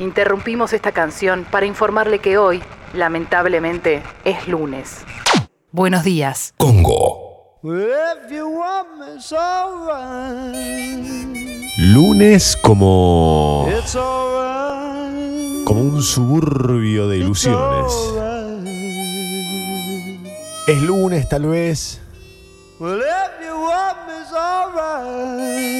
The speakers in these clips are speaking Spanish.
Interrumpimos esta canción para informarle que hoy, lamentablemente, es lunes. Buenos días. Congo. If you want me, it's alright. Lunes como. Como un suburbio de ilusiones. Es lunes, tal vez.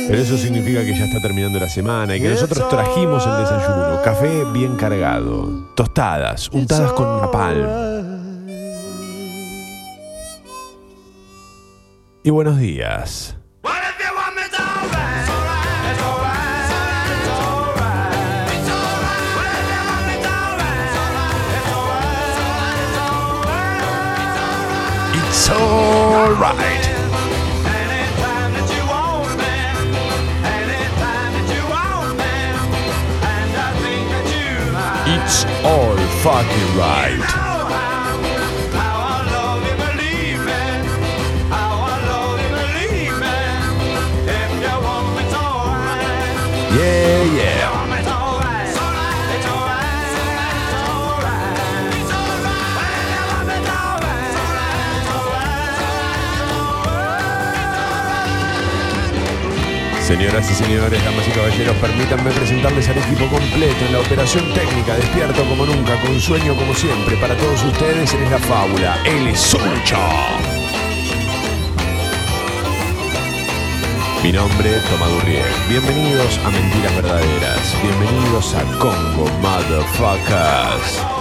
Pero eso significa que ya está terminando la semana y que nosotros trajimos el desayuno. Café bien cargado. Tostadas, untadas con napalm. Y buenos días. It's alright. Fucking right. Yeah, yeah. Señoras y señores, damas y caballeros, permítanme presentarles al equipo completo en la operación técnica, despierto como nunca, con sueño como siempre. Para todos ustedes, es la fábula, el Sucho. Mi nombre, Tomás Gurriel. Bienvenidos a Mentiras Verdaderas. Bienvenidos a Congo Motherfuckers.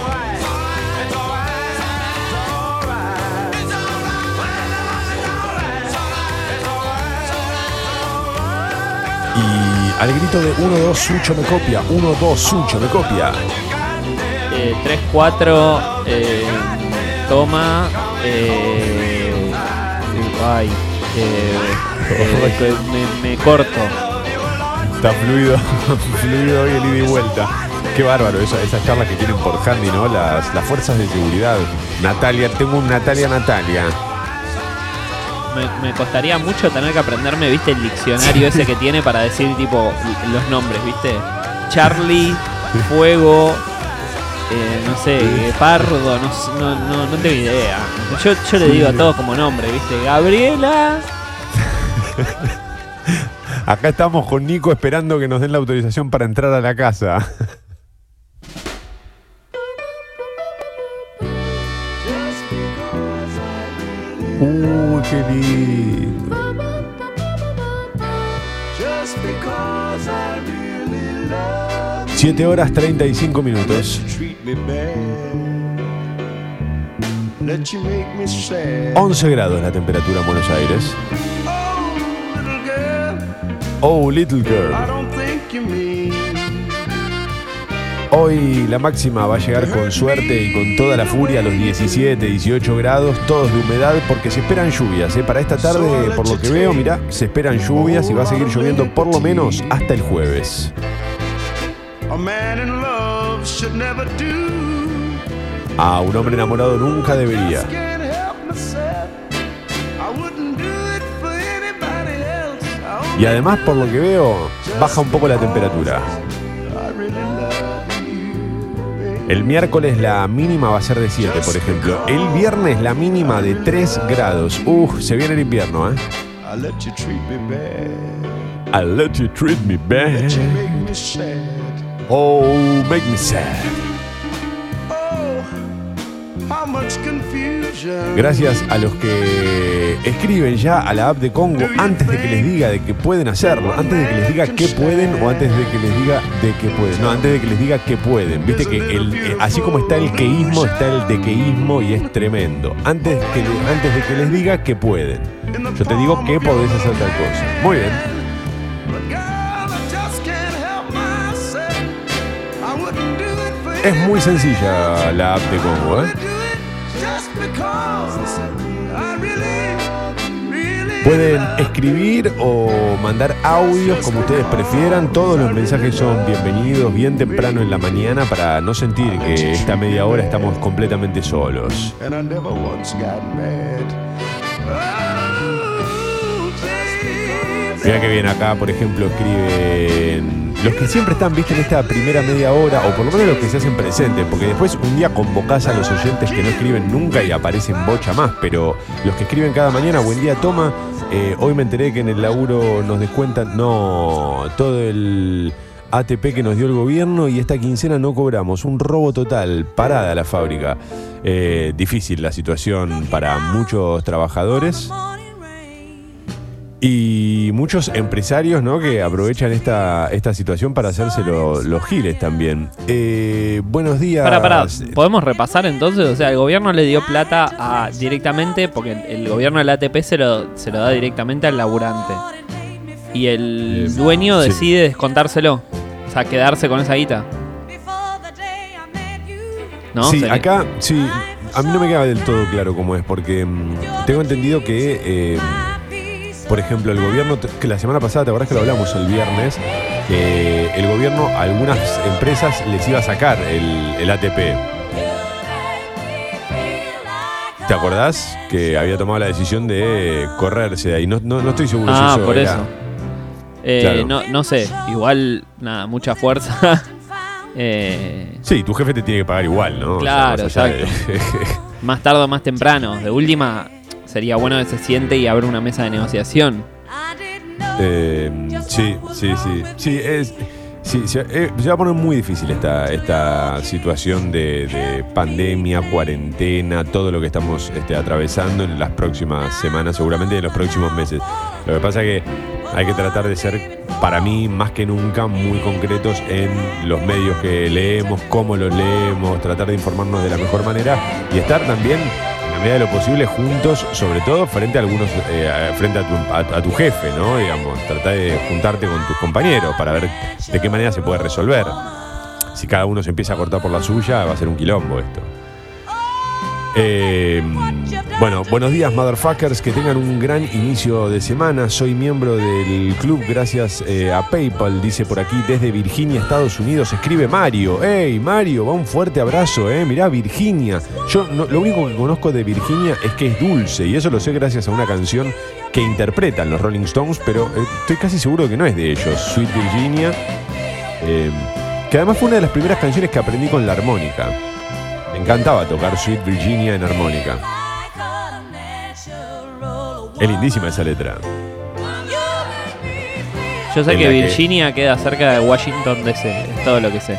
Y al grito de 1-2 Sucho me copia, 1-2 Sucho me copia. Eh, 3, 4, eh, toma. Eh, ay, eh, eh, me, me corto. Está fluido, fluido hoy el ida y vuelta. Qué bárbaro, esa- esas charlas que tienen por handy, ¿no? Las, las fuerzas de seguridad. Natalia, tengo un Natalia Natalia. Me, me costaría mucho tener que aprenderme, viste, el diccionario ese que tiene para decir, tipo, los nombres, viste. Charlie, Fuego, eh, no sé, Pardo, no, no, no, no tengo idea. Yo, yo le digo a todos como nombre, viste. Gabriela. Acá estamos con Nico esperando que nos den la autorización para entrar a la casa. Uy, qué lindo. 7 horas 35 you. minutos. Let you treat me bad. Let you make me sad. 11 grados la temperatura en Buenos Aires. Oh, little girl, Hoy la máxima va a llegar con suerte y con toda la furia a los 17, 18 grados, todos de humedad, porque se esperan lluvias. ¿eh? Para esta tarde, por lo que veo, mirá, se esperan lluvias y va a seguir lloviendo por lo menos hasta el jueves. A man in love should never do. A un hombre enamorado nunca debería. Y además, por lo que veo, baja un poco la temperatura. El miércoles la mínima va a ser de 7, por ejemplo. El viernes la mínima de 3 grados. Uf, se viene el invierno, ¿eh? I let you treat me bad. I'll let you treat me bad. Let you make me sad. Oh, make me sad. Gracias a los que escriben ya a la app de Congo antes de que les diga de que pueden hacerlo, antes de que les diga que pueden o antes de que les diga de que pueden. No, antes de que les diga que pueden. Viste que el, eh, así como está el queísmo, está el dequeísmo y es tremendo. Antes, que, antes de que les diga que pueden. Yo te digo que podés hacer tal cosa. Muy bien. Es muy sencilla la app de Congo, ¿eh? Pueden escribir o mandar audios como ustedes prefieran. Todos los mensajes son bienvenidos bien temprano en la mañana para no sentir que esta media hora estamos completamente solos. Mira que bien acá, por ejemplo, escriben los que siempre están, viste, en esta primera media hora, o por lo menos los que se hacen presentes, porque después un día convocás a los oyentes que no escriben nunca y aparecen bocha más, pero los que escriben cada mañana, buen día, toma. Eh, hoy me enteré que en el laburo nos descuentan, no, todo el ATP que nos dio el gobierno y esta quincena no cobramos. Un robo total, parada la fábrica. Eh, difícil la situación para muchos trabajadores. Y muchos empresarios ¿no? que aprovechan esta, esta situación para hacerse lo- los giles también. Eh, buenos días. Para, para, ¿podemos repasar entonces? O sea, el gobierno le dio plata a, directamente, porque el, el gobierno del ATP se lo, se lo da directamente al laburante. Y el Eh, dueño sí. decide descontárselo. O sea, quedarse con esa guita. ¿No? sí, Sería- acá, sí, a mí no me queda del todo claro cómo es, porque mm, tengo entendido que, eh, por ejemplo, el gobierno, que la semana pasada, ¿te acordás que lo hablamos el viernes? Que el gobierno a algunas empresas les iba a sacar el, el ATP. ¿Te acordás? Que había tomado la decisión de correrse de ahí. No, no, no estoy seguro si Ah, eso por era- eso. Eh, Claro. no, no sé, igual, nada, mucha fuerza. Eh, Sí, tu jefe te tiene que pagar igual, ¿no? O sea, Claro, más allá de- más tarde o más temprano. De última, sería bueno que se siente y abra una mesa de negociación. Eh, sí, sí, sí. Sí, es, sí, se, eh, se va a poner muy difícil esta, esta situación de, de pandemia, cuarentena, todo lo que estamos este, atravesando en las próximas semanas, seguramente en los próximos meses. Lo que pasa es que hay que tratar de ser, para mí, más que nunca, muy concretos en los medios que leemos, cómo los leemos, tratar de informarnos de la mejor manera y estar también la medida de lo posible juntos, sobre todo frente a algunos, eh, frente a tu, a- a tu jefe, ¿no? Digamos, tratar de juntarte con tus compañeros para ver de qué manera se puede resolver. Si cada uno se empieza a cortar por la suya, va a ser un quilombo esto. Eh, bueno, buenos días, motherfuckers. Que tengan un gran inicio de semana. Soy miembro del club gracias eh, a PayPal, dice por aquí, desde Virginia, Estados Unidos. Escribe Mario. ¡Hey, Mario! Va un fuerte abrazo, ¿eh? Mirá, Virginia. Yo no- lo único que conozco de Virginia es que es dulce, y eso lo sé gracias a una canción que interpretan los Rolling Stones, pero eh, estoy casi seguro que no es de ellos. Sweet Virginia. eh, que además fue una de las primeras canciones que aprendí con la armónica. Me encantaba tocar Sweet Virginia en armónica. Es lindísima esa letra. Yo sé En que la que- Virginia queda cerca de Washington DC, es todo lo que sé.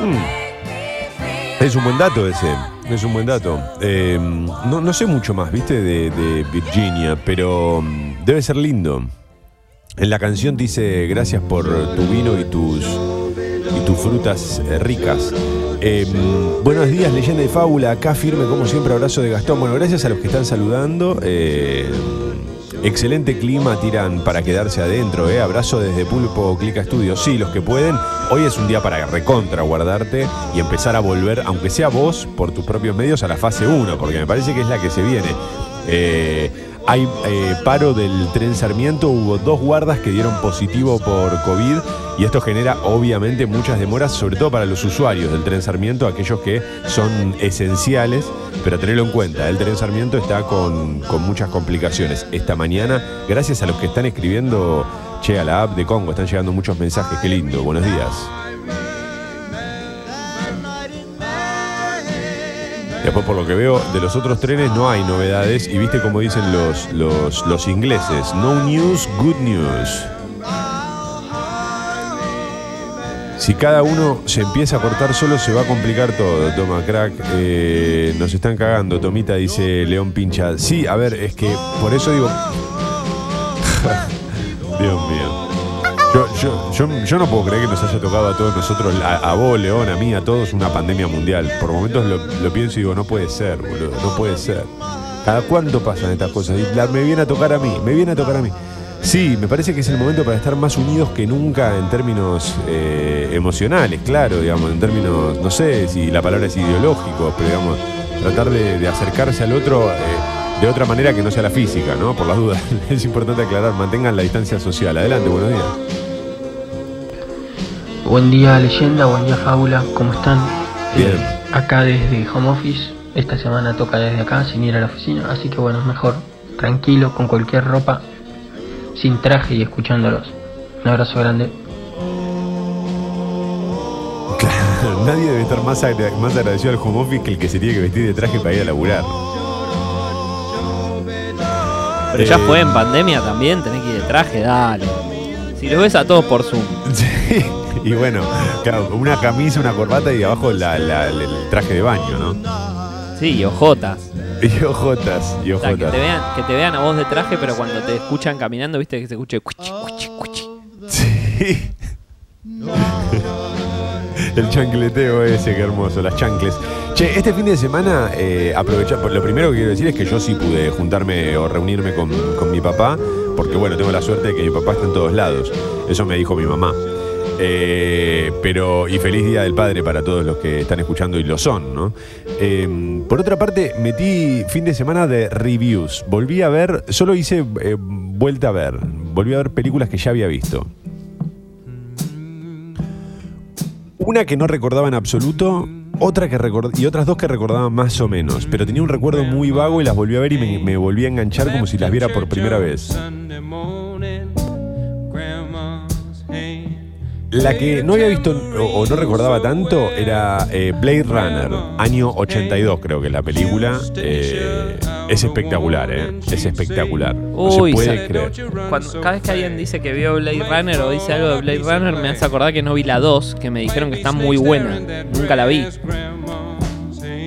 Mm. Es un buen dato ese. Es un buen dato. Eh, no, no sé mucho más, viste, de, de Virginia, pero mm, debe ser lindo. En la canción dice gracias por tu vino y tus y tus frutas eh, ricas. Eh, buenos días, leyenda y fábula. Acá firme, como siempre, abrazo de Gastón. Bueno, gracias a los que están saludando. Eh, excelente clima, tiran para quedarse adentro. Eh. Abrazo desde Pulpo Clica Studio. Sí, los que pueden. Hoy es un día para recontra guardarte y empezar a volver, aunque sea vos, por tus propios medios, a la fase 1, porque me parece que es la que se viene. Eh, hay eh, paro del tren Sarmiento, hubo dos guardas que dieron positivo por COVID y esto genera obviamente muchas demoras, sobre todo para los usuarios del tren Sarmiento, aquellos que son esenciales, pero tenerlo en cuenta, el tren Sarmiento está con, con muchas complicaciones. Esta mañana, gracias a los que están escribiendo, che, a la app de Congo, están llegando muchos mensajes, qué lindo, buenos días. Después, por lo que veo, de los otros trenes no hay novedades. Y viste como dicen los, los, ingleses: No news, good news. Si cada uno se empieza a cortar solo, se va a complicar todo. Toma, crack. Eh, nos están cagando. Tomita dice León Pincha. Sí, a ver, es que por eso digo. Dios mío. Yo, yo, no puedo creer que nos haya tocado a todos nosotros, a, a vos, León, a mí, a todos, una pandemia mundial. Por momentos lo, pienso y digo, no puede ser, boludo, no puede ser. ¿Cada cuánto pasan estas cosas? Y me viene a tocar a mí, me viene a tocar a mí. Sí, me parece que es el momento para estar más unidos que nunca en términos eh, emocionales, claro, digamos, en términos, no sé si la palabra es ideológico, pero digamos, tratar de, de acercarse al otro eh, de otra manera que no sea la física, ¿no? Por las dudas. Es importante aclarar, mantengan la distancia social. Adelante, buenos días. Buen día leyenda, buen día fábula, ¿cómo están? Bien. Acá desde home office, esta semana toca desde acá sin ir a la oficina, así que bueno, es mejor tranquilo, con cualquier ropa, sin traje y escuchándolos. Un abrazo grande. Nadie debe estar más, más agradecido al home office que el que se tiene que vestir de traje para ir a laburar. Pero ya eh, fue en pandemia también, tenés que ir de traje, dale. Si lo ves a todos por Zoom. Sí. y bueno, claro, una camisa, una corbata y abajo la- la- el traje de baño, ¿no? Sí, y ojotas. Y ojotas, y O sea, que ojotas. te, vean, que te vean a vos de traje, pero cuando te escuchan caminando, viste que se escuche cuchi, cuchi, cuchi. Sí. El chancleteo ese, qué hermoso, las chancles. Che, este fin de semana, eh, aprovechar, lo primero que quiero decir es que yo sí pude juntarme o reunirme con, con mi papá, porque bueno, tengo la suerte de que mi papá está en todos lados. Eso me dijo mi mamá. Eh, pero, y feliz Día del Padre para todos los que están escuchando y lo son, ¿no? Eh, por otra parte, metí fin de semana de reviews. Volví a ver, solo hice eh, vuelta a ver, volví a ver películas que ya había visto. Una que no recordaba en absoluto, otra que record- y otras dos que recordaba más o menos, pero tenía un recuerdo muy vago y las volví a ver y me volví a enganchar como si las viera por primera vez. La que no había visto o, o no recordaba tanto era eh, Blade Runner, año 82 creo que es la película. Eh, es espectacular, ¿eh? Es espectacular. No Uy, se puede creer. Cuando, cada vez que alguien dice que vio Blade Runner o dice algo de Blade Runner, me hace acordar que no vi la 2, que me dijeron que está muy buena. Nunca la vi.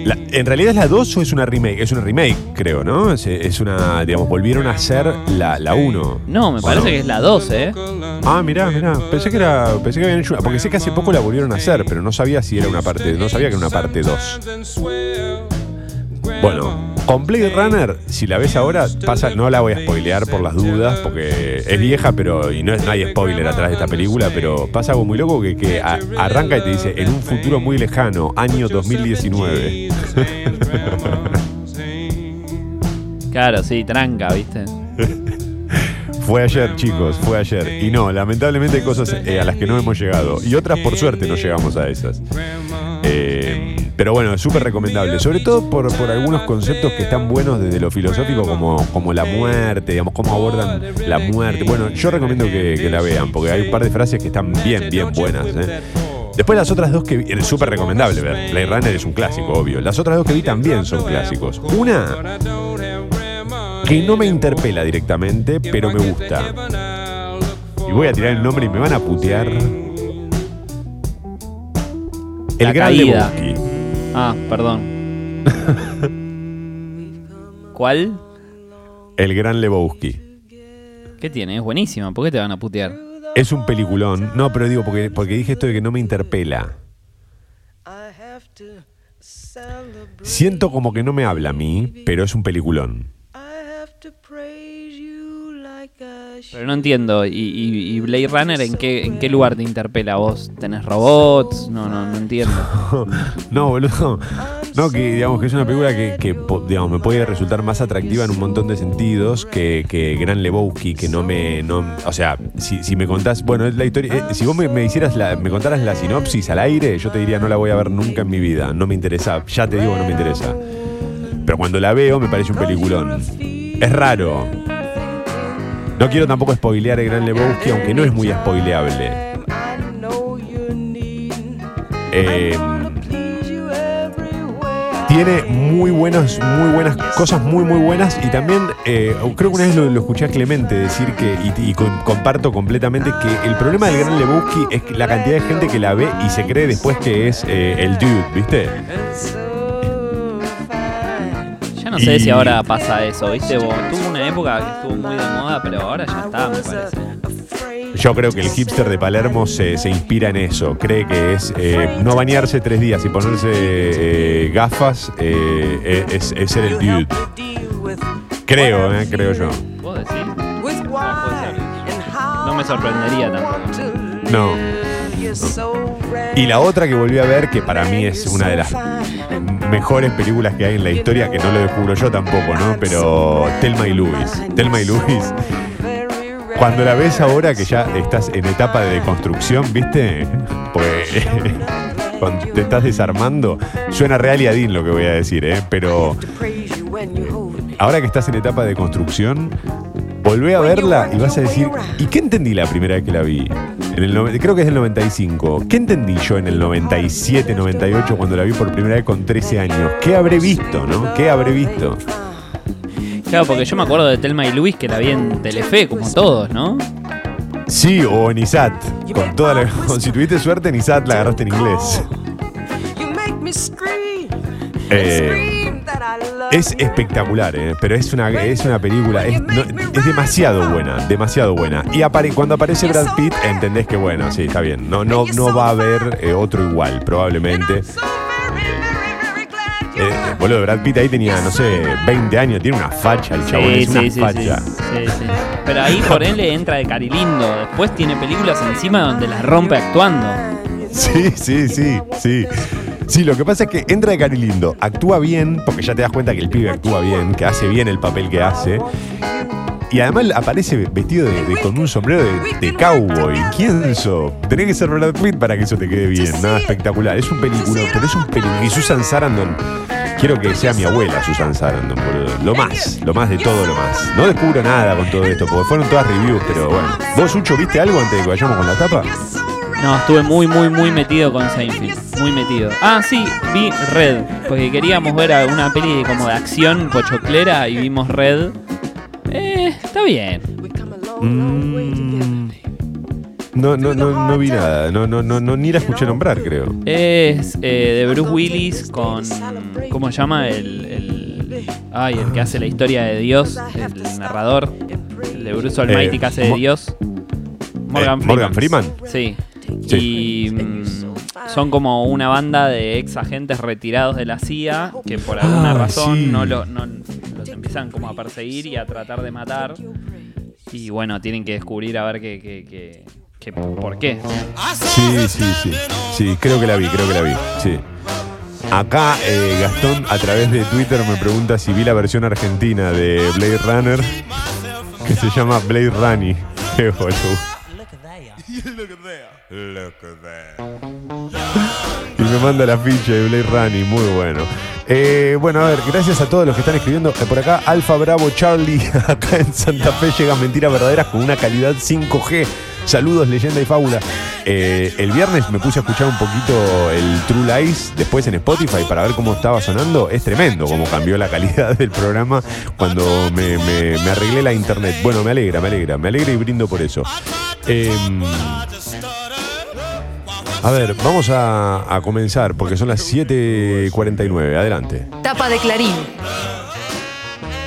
La- ¿En realidad es la 2 o es una remake? Es una remake, creo, ¿no? Es, es una, digamos, volvieron a hacer la, la 1. No, me parece que es la 2, ¿eh? Ah, mirá, mirá. Pensé que era. Pensé que habían hecho una. Porque sé que hace poco la volvieron a hacer, pero no sabía si era una parte. No sabía que era una parte 2. Bueno, con Blade Runner, si la ves ahora, pasa, no la voy a spoilear por las dudas, porque es vieja, pero. y no, es- no hay spoiler atrás de esta película, pero pasa algo muy loco que, que a- arranca y te dice, en un futuro muy lejano, año 2019. Claro, sí, tranca, ¿viste? Fue ayer, chicos, fue ayer. Y no, lamentablemente hay cosas eh, a las que no hemos llegado. Y otras, por suerte, no llegamos a esas. Eh, pero bueno, es súper recomendable. Sobre todo por, por algunos conceptos que están buenos desde lo filosófico, como, como la muerte, digamos, cómo abordan la muerte. Bueno, yo recomiendo que, que la vean, porque hay un par de frases que están bien, bien buenas. ¿eh? Después las otras dos que vi, es súper recomendable ver. Blade Runner es un clásico, obvio. Las otras dos que vi también son clásicos. Una que no me interpela directamente, pero me gusta. Y voy a tirar el nombre y me van a putear. El La gran. Lebowski. Ah, perdón. ¿Cuál? El gran Lebowski. ¿Qué tiene? Es buenísima. ¿Por qué te van a putear? Es un peliculón. No, pero digo, porque, porque dije esto de que no me interpela. Siento como que no me habla a mí, pero es un peliculón. Pero no entiendo. ¿Y, y- y Blade Runner en qué, en qué lugar te interpela? ¿Vos tenés robots? No, no, no entiendo. No, boludo. No, que digamos que es una película que, digamos, me puede resultar más atractiva en un montón de sentidos que, que Gran Lebowski, que no me. No, o sea, si, si me contás. Bueno, es la historia. eh, si vos me, me hicieras la, me contaras la sinopsis al aire, yo te diría no la voy a ver nunca en mi vida. No me interesa. Ya te digo, no me interesa. Pero cuando la veo, me parece un peliculón. Es raro. No quiero tampoco spoilear el Gran Lebowski, aunque no es muy spoileable. Eh, tiene muy buenas, muy buenas cosas, muy muy buenas. Y también eh, creo que una vez lo, escuché a Clemente decir que, y, y com- comparto completamente, que el problema del Gran Lebowski es la cantidad de gente que la ve y se cree después que es eh, el dude, ¿viste? No sé Y- si ahora pasa eso, ¿viste? Tuvo una época que estuvo muy de moda, pero ahora ya está, me parece. Yo creo que el hipster de Palermo se, se inspira en eso. Cree que es eh, no bañarse tres días y ponerse eh, gafas eh, es, es ser el dude. Creo, eh, creo yo. ¿Vos decís? No. No me sorprendería tampoco. No. Y la otra que volví a ver, que para mí es una de las mejores películas que hay en la historia, que no lo descubro yo tampoco, ¿no? Pero Telma y Luis. Telma y Luis. Cuando la ves ahora que ya estás en etapa de construcción, ¿viste? Pues cuando te estás desarmando, suena real y adín lo que voy a decir, ¿eh? Pero ahora que estás en etapa de construcción, volvé a verla y vas a decir, ¿y qué entendí la primera vez que la vi? En el nove- creo que es del 95. ¿Qué entendí yo en el 97, 98 cuando la vi por primera vez con 13 años? ¿Qué habré visto, no? ¿Qué habré visto? Claro, porque yo me acuerdo de Telma y Luis que la vi en Telefe, como todos, ¿no? Sí, o en ISAT. Con toda la, con- si tuviste suerte en ISAT la agarraste en inglés. Eh, es espectacular, ¿eh? pero es una, es una película, es, no- es demasiado buena, demasiado buena. Y apare- cuando aparece Brad Pitt, entendés que bueno, sí, está bien. No, no, no va a haber eh, otro igual, probablemente. Eh, boludo, Brad Pitt ahí tenía, no sé, 20 años, tiene una facha el chabón, es una sí, sí. Pero ahí por él le entra de Carilindo. Después tiene películas encima donde la rompe actuando. Sí, sí, sí, sí. Sí, lo que pasa es que entra de Cari Lindo, actúa bien, porque ya te das cuenta que el pibe actúa bien, que hace bien el papel que hace. Y además aparece vestido de, con un sombrero de, de cowboy. ¿Quién sos? Tenés que ser Brad Pitt para que eso te quede bien. Nada espectacular. Es un película, pero es un película. Y Susan Sarandon, quiero que sea mi abuela Susan Sarandon. Lo más, lo más de todo lo más. No descubro nada con todo esto, porque fueron todas reviews, pero bueno. ¿Vos, Sucho, viste algo antes de que vayamos con la tapa? No, estuve muy, muy, muy metido con Seinfeld. Muy metido. Ah, sí, vi Red. Porque queríamos ver una peli como de acción pochoclera y vimos Red. Eh, está bien. Mm. No, no, no, no vi nada. No, no, no, no, ni la escuché nombrar, creo. Es eh, de Bruce Willis con. ¿Cómo se llama? El, el- Ay, el que hace la historia de Dios. El narrador. El de Bruce Almighty Eh, que hace de Dios. Morgan Eh, Morgan Freeman. Sí. Sí. Y mm, son como una banda de ex agentes retirados de la CIA que por alguna Ah, razón sí. no, lo- no- los empiezan como a perseguir y a tratar de matar. Y bueno, tienen que descubrir a ver qué, qué- qué- qué- por qué. Sí, sí, sí. Sí, creo que la vi, creo que la vi. Sí. Acá eh, Gastón a través de Twitter me pregunta si vi la versión argentina de Blade Runner que se llama Blade Runny. Qué boludo. Y me manda la ficha de Blade Runny, muy bueno. Eh, bueno, a ver, gracias a todos los que están escribiendo. Eh, por acá, Alfa Bravo Charlie, acá en Santa Fe llegan mentiras verdaderas con una calidad 5G. Saludos, leyenda y fábula. Eh, el viernes me puse a escuchar un poquito el True Lies después en Spotify para ver cómo estaba sonando. Es tremendo cómo cambió la calidad del programa cuando me, arreglé la internet. Bueno, me alegra, me alegra, me alegra y brindo por eso. A ver, vamos a, a comenzar porque son las 7.49. Adelante. Tapa de Clarín.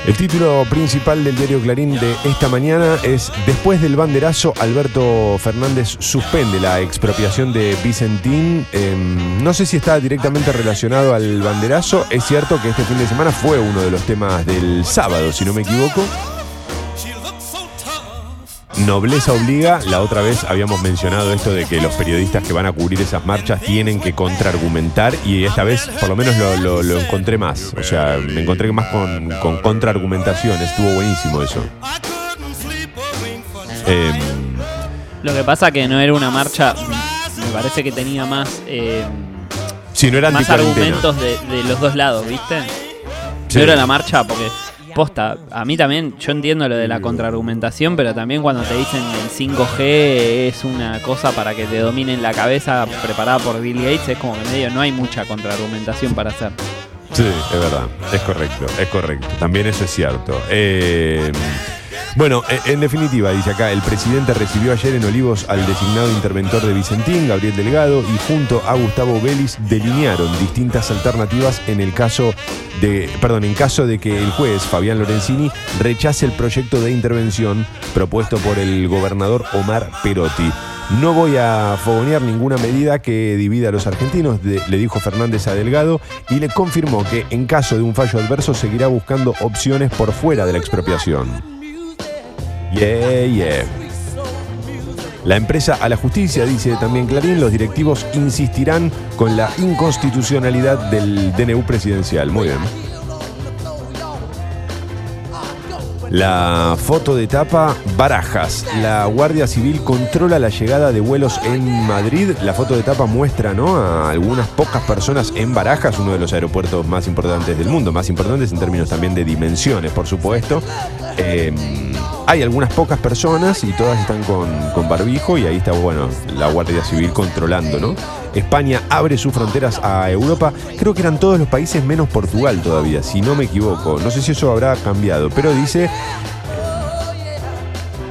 El título principal del diario Clarín de esta mañana es Después del banderazo, Alberto Fernández suspende la expropiación de Vicentín. Em, no sé si está directamente relacionado al banderazo. Es cierto que este fin de semana fue uno de los temas del sábado, si no me equivoco. Nobleza obliga, la otra vez habíamos mencionado esto de que los periodistas que van a cubrir esas marchas tienen que contraargumentar y esta vez por lo menos lo, lo- lo encontré más. O sea, me encontré más con, con contraargumentación, estuvo buenísimo eso. Em, Lo que pasa que no era una marcha, me parece que tenía más, eh, si no eran más argumentos de, de los dos lados, ¿viste? Sí. No era la marcha porque, posta, a mí también, yo entiendo lo de la contraargumentación, pero también cuando te dicen el 5G es una cosa para que te dominen la cabeza preparada por Bill Gates, es como que medio no hay mucha contraargumentación para hacer. Sí, es verdad, es correcto, es correcto. También eso es cierto. Eh, bueno, e- en definitiva, dice acá, el presidente recibió ayer en Olivos al designado interventor de Vicentín, Gabriel Delgado, y junto a Gustavo Vélez delinearon distintas alternativas en el caso perdón, en caso de que el juez Fabián Lorenzini rechace el proyecto de intervención propuesto por el gobernador Omar Perotti. No voy a fogonear ninguna medida que divida a los argentinos, le dijo Fernández a Delgado, y le confirmó que en caso de un fallo adverso seguirá buscando opciones por fuera de la expropiación. Yeah, yeah. La empresa a la justicia, dice también Clarín, los directivos insistirán con la inconstitucionalidad del DNU presidencial. Muy bien. La foto de tapa, Barajas. La Guardia Civil controla la llegada de vuelos en Madrid. La foto de tapa muestra ¿no? a algunas pocas personas en Barajas, uno de los aeropuertos más importantes del mundo, más importantes en términos también de dimensiones, por supuesto. Eh, hay algunas pocas personas y todas están con, con barbijo y ahí está, bueno, la Guardia Civil controlando, ¿no? España abre sus fronteras a Europa. Creo que eran todos los países menos Portugal todavía, si no me equivoco. No sé si eso habrá cambiado, pero dice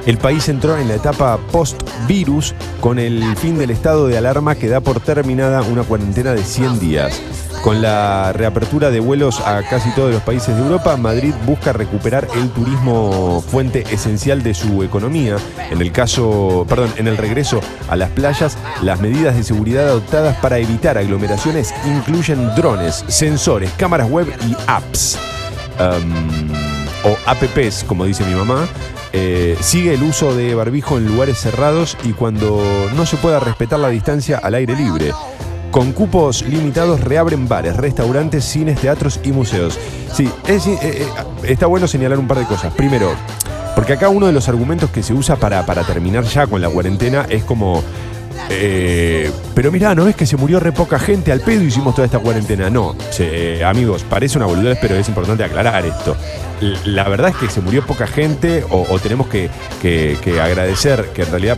el país entró en la etapa post-virus con el fin del estado de alarma que da por terminada una cuarentena de 100 días. Con la reapertura de vuelos a casi todos los países de Europa, Madrid busca recuperar el turismo fuente esencial de su economía. En el caso, perdón, en el regreso a las playas, las medidas de seguridad adoptadas para evitar aglomeraciones incluyen drones, sensores, cámaras web y apps. O apps, como dice mi mamá, eh, sigue el uso de barbijo en lugares cerrados y cuando no se pueda respetar la distancia al aire libre. Con cupos limitados reabren bares, restaurantes, cines, teatros y museos. Sí, es- eh, eh, está bueno señalar un par de cosas. Primero, porque acá uno de los argumentos que se usa para, para terminar ya con la cuarentena es como... eh, pero mirá, ¿no es que se murió re poca gente al pedo y hicimos toda esta cuarentena? No, eh, amigos, parece una boludez, pero es importante aclarar esto. La verdad es que se murió poca gente o, tenemos que, agradecer que en realidad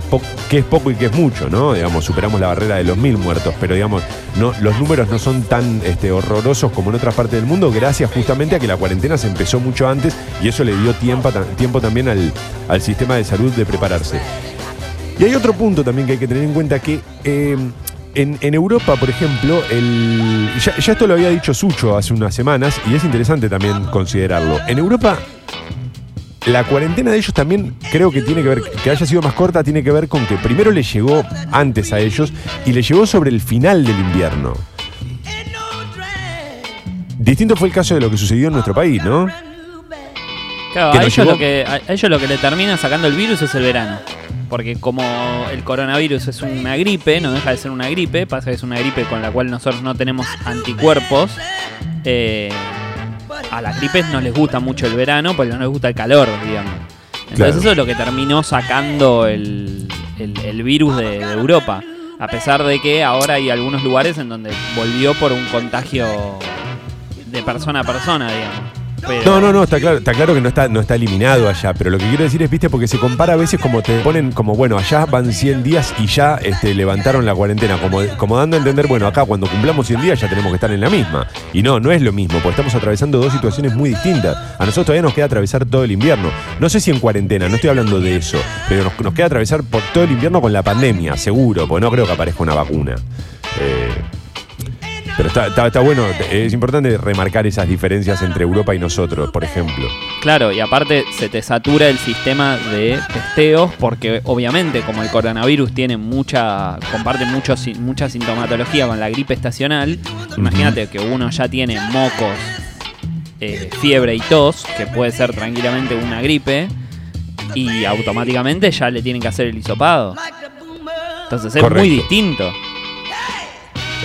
que es poco y que es mucho, ¿no? Digamos, superamos la barrera de los mil muertos, pero digamos, no, los números no son tan este, horrorosos como en otras partes del mundo, gracias justamente a que la cuarentena se empezó mucho antes y eso le dio tiempo, ta- tiempo también al sistema de salud de prepararse. Y hay otro punto también que hay que tener en cuenta que eh, en, Europa, por ejemplo, el, ya, esto lo había dicho Sucho hace unas semanas y es interesante también considerarlo. En Europa, la cuarentena de ellos también creo que tiene que ver, que haya sido más corta, tiene que ver con que primero les llegó antes a ellos y les llegó sobre el final del invierno. Distinto fue el caso de lo que sucedió en nuestro país, ¿no? Claro, que a ellos, llevó- lo que, a ellos lo que le termina sacando el virus es el verano. Porque como el coronavirus es una gripe, no deja de ser una gripe, pasa que es una gripe con la cual nosotros no tenemos anticuerpos. eh, a las gripes no les gusta mucho el verano porque no les gusta el calor, digamos. Entonces Claro. eso es lo que terminó sacando el, el- el virus de, de Europa. A pesar de que ahora hay algunos lugares en donde volvió por un contagio de persona a persona, digamos. No, no, no, está claro, está claro que no está, no está eliminado allá, pero lo que quiero decir es, viste, porque se compara a veces como te ponen como, bueno, allá van 100 días y ya este, levantaron la cuarentena, como, como dando a entender, bueno, acá cuando cumplamos 100 días ya tenemos que estar en la misma. Y no, no es lo mismo, porque estamos atravesando dos situaciones muy distintas. A nosotros todavía nos queda atravesar todo el invierno. No sé si en cuarentena, no estoy hablando de eso, pero nos, nos queda atravesar por todo el invierno con la pandemia, seguro, porque no creo que aparezca una vacuna. Eh, pero está, está- está bueno, es importante remarcar esas diferencias entre Europa y nosotros, por ejemplo. Claro, y aparte se te satura el sistema de testeos porque obviamente como el coronavirus tiene mucha, comparte mucho, mucha sintomatología con la gripe estacional, imagínate que uno ya tiene mocos, eh, fiebre y tos, que puede ser tranquilamente una gripe, y automáticamente ya le tienen que hacer el hisopado. Entonces es Correcto. muy distinto.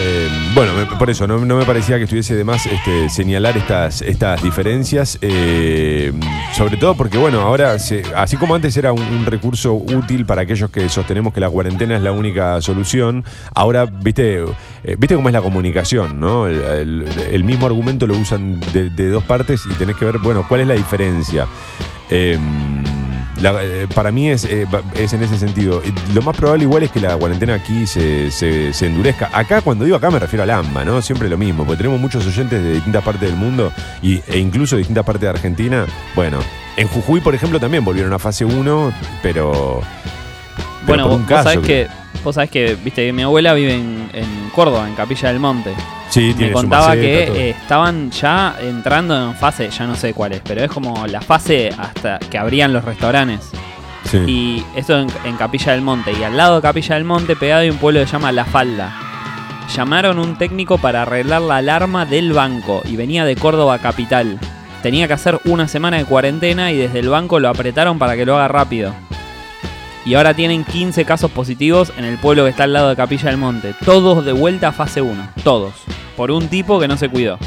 Eh, bueno, por eso, no, no me parecía que estuviese de más este, señalar estas, estas diferencias, eh, sobre todo porque, bueno, ahora, así como antes era un, recurso útil para aquellos que sostenemos que la cuarentena es la única solución, ahora, viste, eh, viste cómo es la comunicación, ¿no? El mismo argumento lo usan de, de dos partes y tenés que ver, bueno, cuál es la diferencia. La- eh, para mí es, eh, es en ese sentido. Lo más probable igual es que la cuarentena aquí se, se- se endurezca. Acá, cuando digo acá, me refiero al AMBA, ¿no? Siempre lo mismo, porque tenemos muchos oyentes de distintas partes del mundo y, e incluso de distintas partes de Argentina. Bueno, en Jujuy, por ejemplo, también volvieron a fase 1, pero... pero Bueno, vos, un vos caso sabés que, vos sabés que, viste, que mi abuela vive en, en Córdoba, en Capilla del Monte. Sí, me tiene su contaba maceta, que todo. eh, estaban ya entrando en fase, ya no sé cuál es, pero es como la fase hasta que abrían los restaurantes. Sí. Y esto en, en Capilla del Monte. Y al lado de Capilla del Monte, pegado hay un pueblo que se llama La Falda. Llamaron un técnico para arreglar la alarma del banco y venía de Córdoba capital. Tenía que hacer una semana de cuarentena y desde el banco lo apretaron para que lo haga rápido. Y ahora tienen 15 casos positivos en el pueblo que está al lado de Capilla del Monte. Todos de vuelta a fase 1. Todos. Por un tipo que no se cuidó.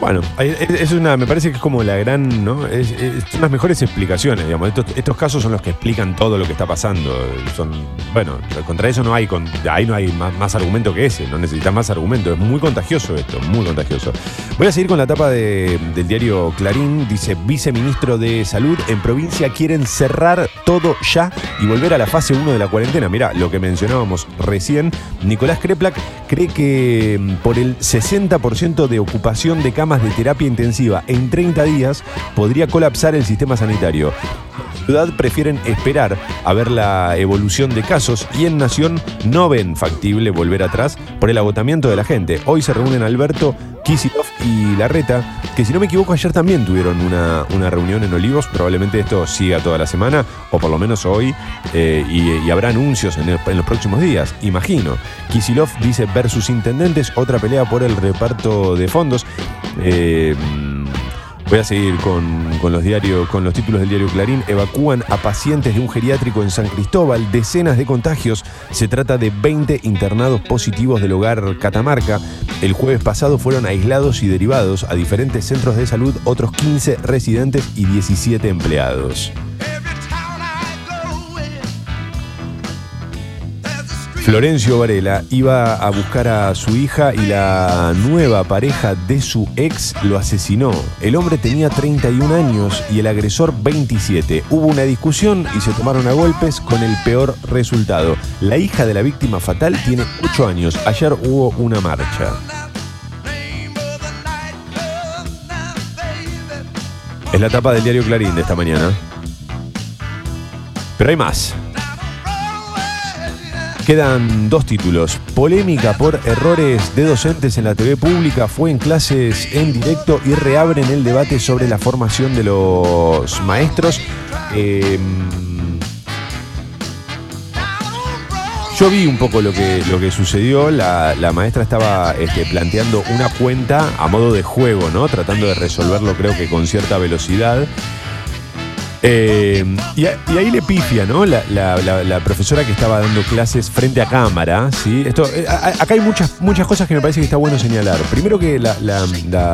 Bueno, es es una, me parece que es como la gran, ¿no? Es, es- las mejores explicaciones, digamos. Estos, estos casos son los que explican todo lo que está pasando. Son, bueno, contra eso no hay, con- ahí no hay más, más argumento que ese, no necesitas más argumento. Es muy contagioso esto, muy contagioso. Voy a seguir con la tapa de- del diario Clarín. Dice, viceministro de Salud en provincia quieren cerrar todo ya y volver a la fase 1 de la cuarentena. Mirá, lo que mencionábamos recién, Nicolás Kreplak cree que mm, por el 60% de ocupación de camas de terapia intensiva en 30 días podría colapsar el sistema sanitario. Ciudad prefieren esperar a ver la evolución de casos y en Nación no ven factible volver atrás por el agotamiento de la gente. Hoy se reúnen Alberto, Kisilov y Larreta, que si no me equivoco ayer también tuvieron una, una reunión en Olivos, probablemente esto siga toda la semana, o por lo menos hoy, eh, y, habrá anuncios en, en los próximos días, imagino. Kisilov dice versus intendentes, otra pelea por el reparto de fondos. Eh, Voy a seguir con, con los diarios, con los títulos del diario Clarín. Evacúan a pacientes de un geriátrico en San Cristóbal. Decenas de contagios. Se trata de 20 internados positivos del hogar Catamarca. El jueves pasado fueron aislados y derivados a diferentes centros de salud otros 15 residentes y 17 empleados. Florencio Varela iba a buscar a su hija y la nueva pareja de su ex lo asesinó. El hombre tenía 31 años y el agresor 27. Hubo una discusión y se tomaron a golpes con el peor resultado. La hija de la víctima fatal tiene 8 años. Ayer hubo una marcha. Es la tapa del diario Clarín de esta mañana. Pero hay más. Quedan dos títulos. Polémica por errores de docentes en la TV pública. Fue en clases en directo y reabren el debate sobre la formación de los maestros. Eh, yo vi un poco lo que, lo que sucedió. La, la maestra estaba este, planteando una cuenta a modo de juego, ¿no? Tratando de resolverlo, creo que con cierta velocidad. Eh, y, ahí le pifia, ¿no? La, la- la- la profesora que estaba dando clases frente a cámara, ¿sí? Esto, eh, a- acá hay muchas, muchas cosas que me parece que está bueno señalar. Primero que la,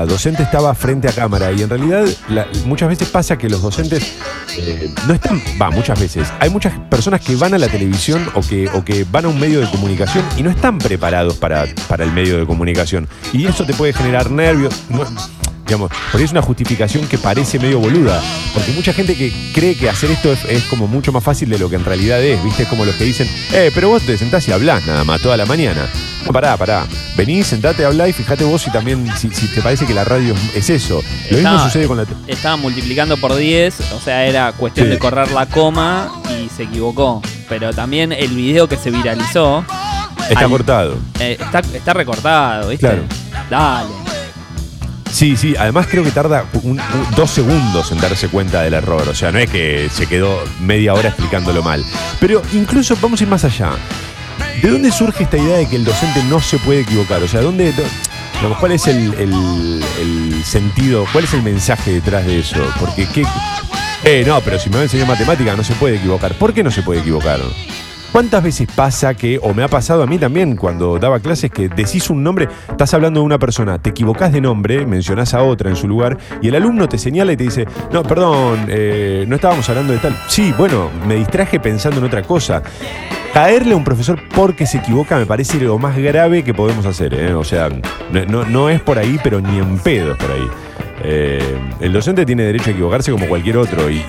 docente estaba frente a cámara y en realidad muchas veces pasa que los docentes eh, no están, va, muchas veces. Hay muchas personas que van a la televisión o que, o que van a un medio de comunicación y no están preparados para, para el medio de comunicación. Y eso te puede generar nervios. Digamos, por ahí es una justificación que parece medio boluda. Porque mucha gente que cree que hacer esto es, es como mucho más fácil de lo que en realidad es, ¿viste? Es como los que dicen, eh, pero vos te sentás y hablás nada más toda la mañana. No, pará, pará. Vení, sentate, hablá y fíjate vos si también, si, si te parece que la radio es es eso. Lo mismo Estaba- sucede con la... Estaba multiplicando por 10, o sea, era cuestión Sí. de correr la coma y se equivocó. Pero también el video que se viralizó Está Al- cortado. eh, está, está recortado, ¿viste? Claro. Dale. Sí, sí, además creo que tarda dos segundos en darse cuenta del error, o sea, no es que se quedó media hora explicándolo mal. Pero incluso vamos a ir más allá. ¿De dónde surge esta idea de que el docente no se puede equivocar? O sea, ¿dónde, ¿cuál es el, el- el sentido, cuál es el mensaje detrás de eso? Porque, ¿qué? Eh, no, pero si me va a enseñar matemática no se puede equivocar. ¿Por qué no se puede equivocar? ¿Cuántas veces pasa que, o me ha pasado a mí también cuando daba clases, que decís un nombre, estás hablando de una persona, te equivocás de nombre, mencionás a otra en su lugar, y el alumno te señala y te dice, no, perdón, eh, no estábamos hablando de tal. Sí, bueno, me distraje pensando en otra cosa. Caerle a un profesor porque se equivoca me parece lo más grave que podemos hacer. ¿eh? O sea, no, no- es por ahí, pero ni en pedo es por ahí. Eh, el docente tiene derecho a equivocarse como cualquier otro y,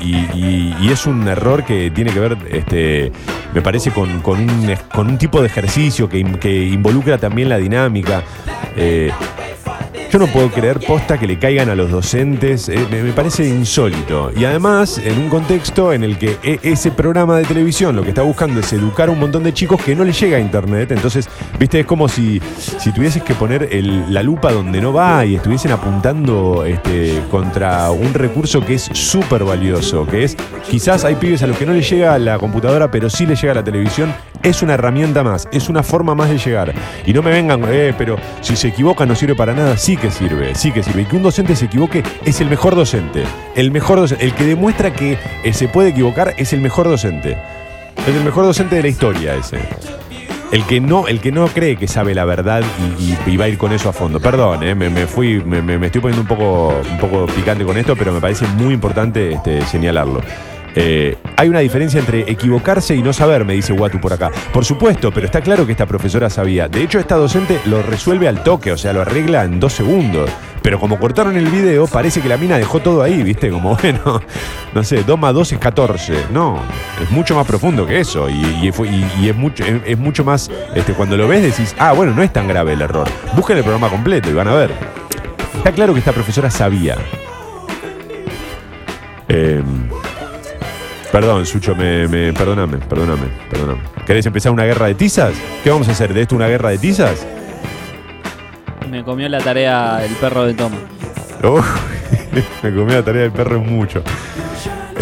es un error que tiene que ver, este, me parece, con, un, tipo de ejercicio que, in- que involucra también la dinámica. Eh, yo no puedo creer posta que le caigan a los docentes, eh, me, parece insólito. Y además, en un contexto en el que ese programa de televisión lo que está buscando es educar a un montón de chicos que no les llega a internet. Entonces, viste, es como si, si tuvieses que poner la lupa donde no va y estuviesen apuntando contra un recurso que es súper valioso, que es quizás hay pibes a los que no les llega la computadora, pero sí les llega la televisión. Es una herramienta más, es una forma más de llegar. Y no me vengan, eh, pero si se equivoca no sirve para nada. Sí que sirve, sí que sirve. Y que un docente se equivoque es el mejor docente. El mejor docente. El que demuestra que eh, se puede equivocar es el mejor docente. Es el mejor docente de la historia ese. El que no, el que no cree que sabe la verdad y, va a ir con eso a fondo. Perdón, eh, me, fui, me estoy poniendo un poco, un poco picante con esto, pero me parece muy importante este, señalarlo. Eh, hay una diferencia entre equivocarse y no saber, me dice Watu por acá. Por supuesto, pero está claro que esta profesora sabía. De hecho, esta docente lo resuelve al toque, o sea, lo arregla en dos segundos. Pero como cortaron el video, parece que la mina dejó todo ahí, ¿viste? Como, bueno, no sé, 2 más 2 es 14. No, es mucho más profundo que eso. Y, es, mucho, es mucho más, este, cuando lo ves decís, ah, bueno, no es tan grave el error. Busquen el programa completo y van a ver. Está claro que esta profesora sabía. Eh, perdón, Sucho, me, me- perdóname, perdóname, perdóname. ¿Querés empezar una guerra de tizas? ¿Qué vamos a hacer? ¿De esto una guerra de tizas? Me comió la tarea el perro de Toma. Uf, me comí la tarea del perro mucho.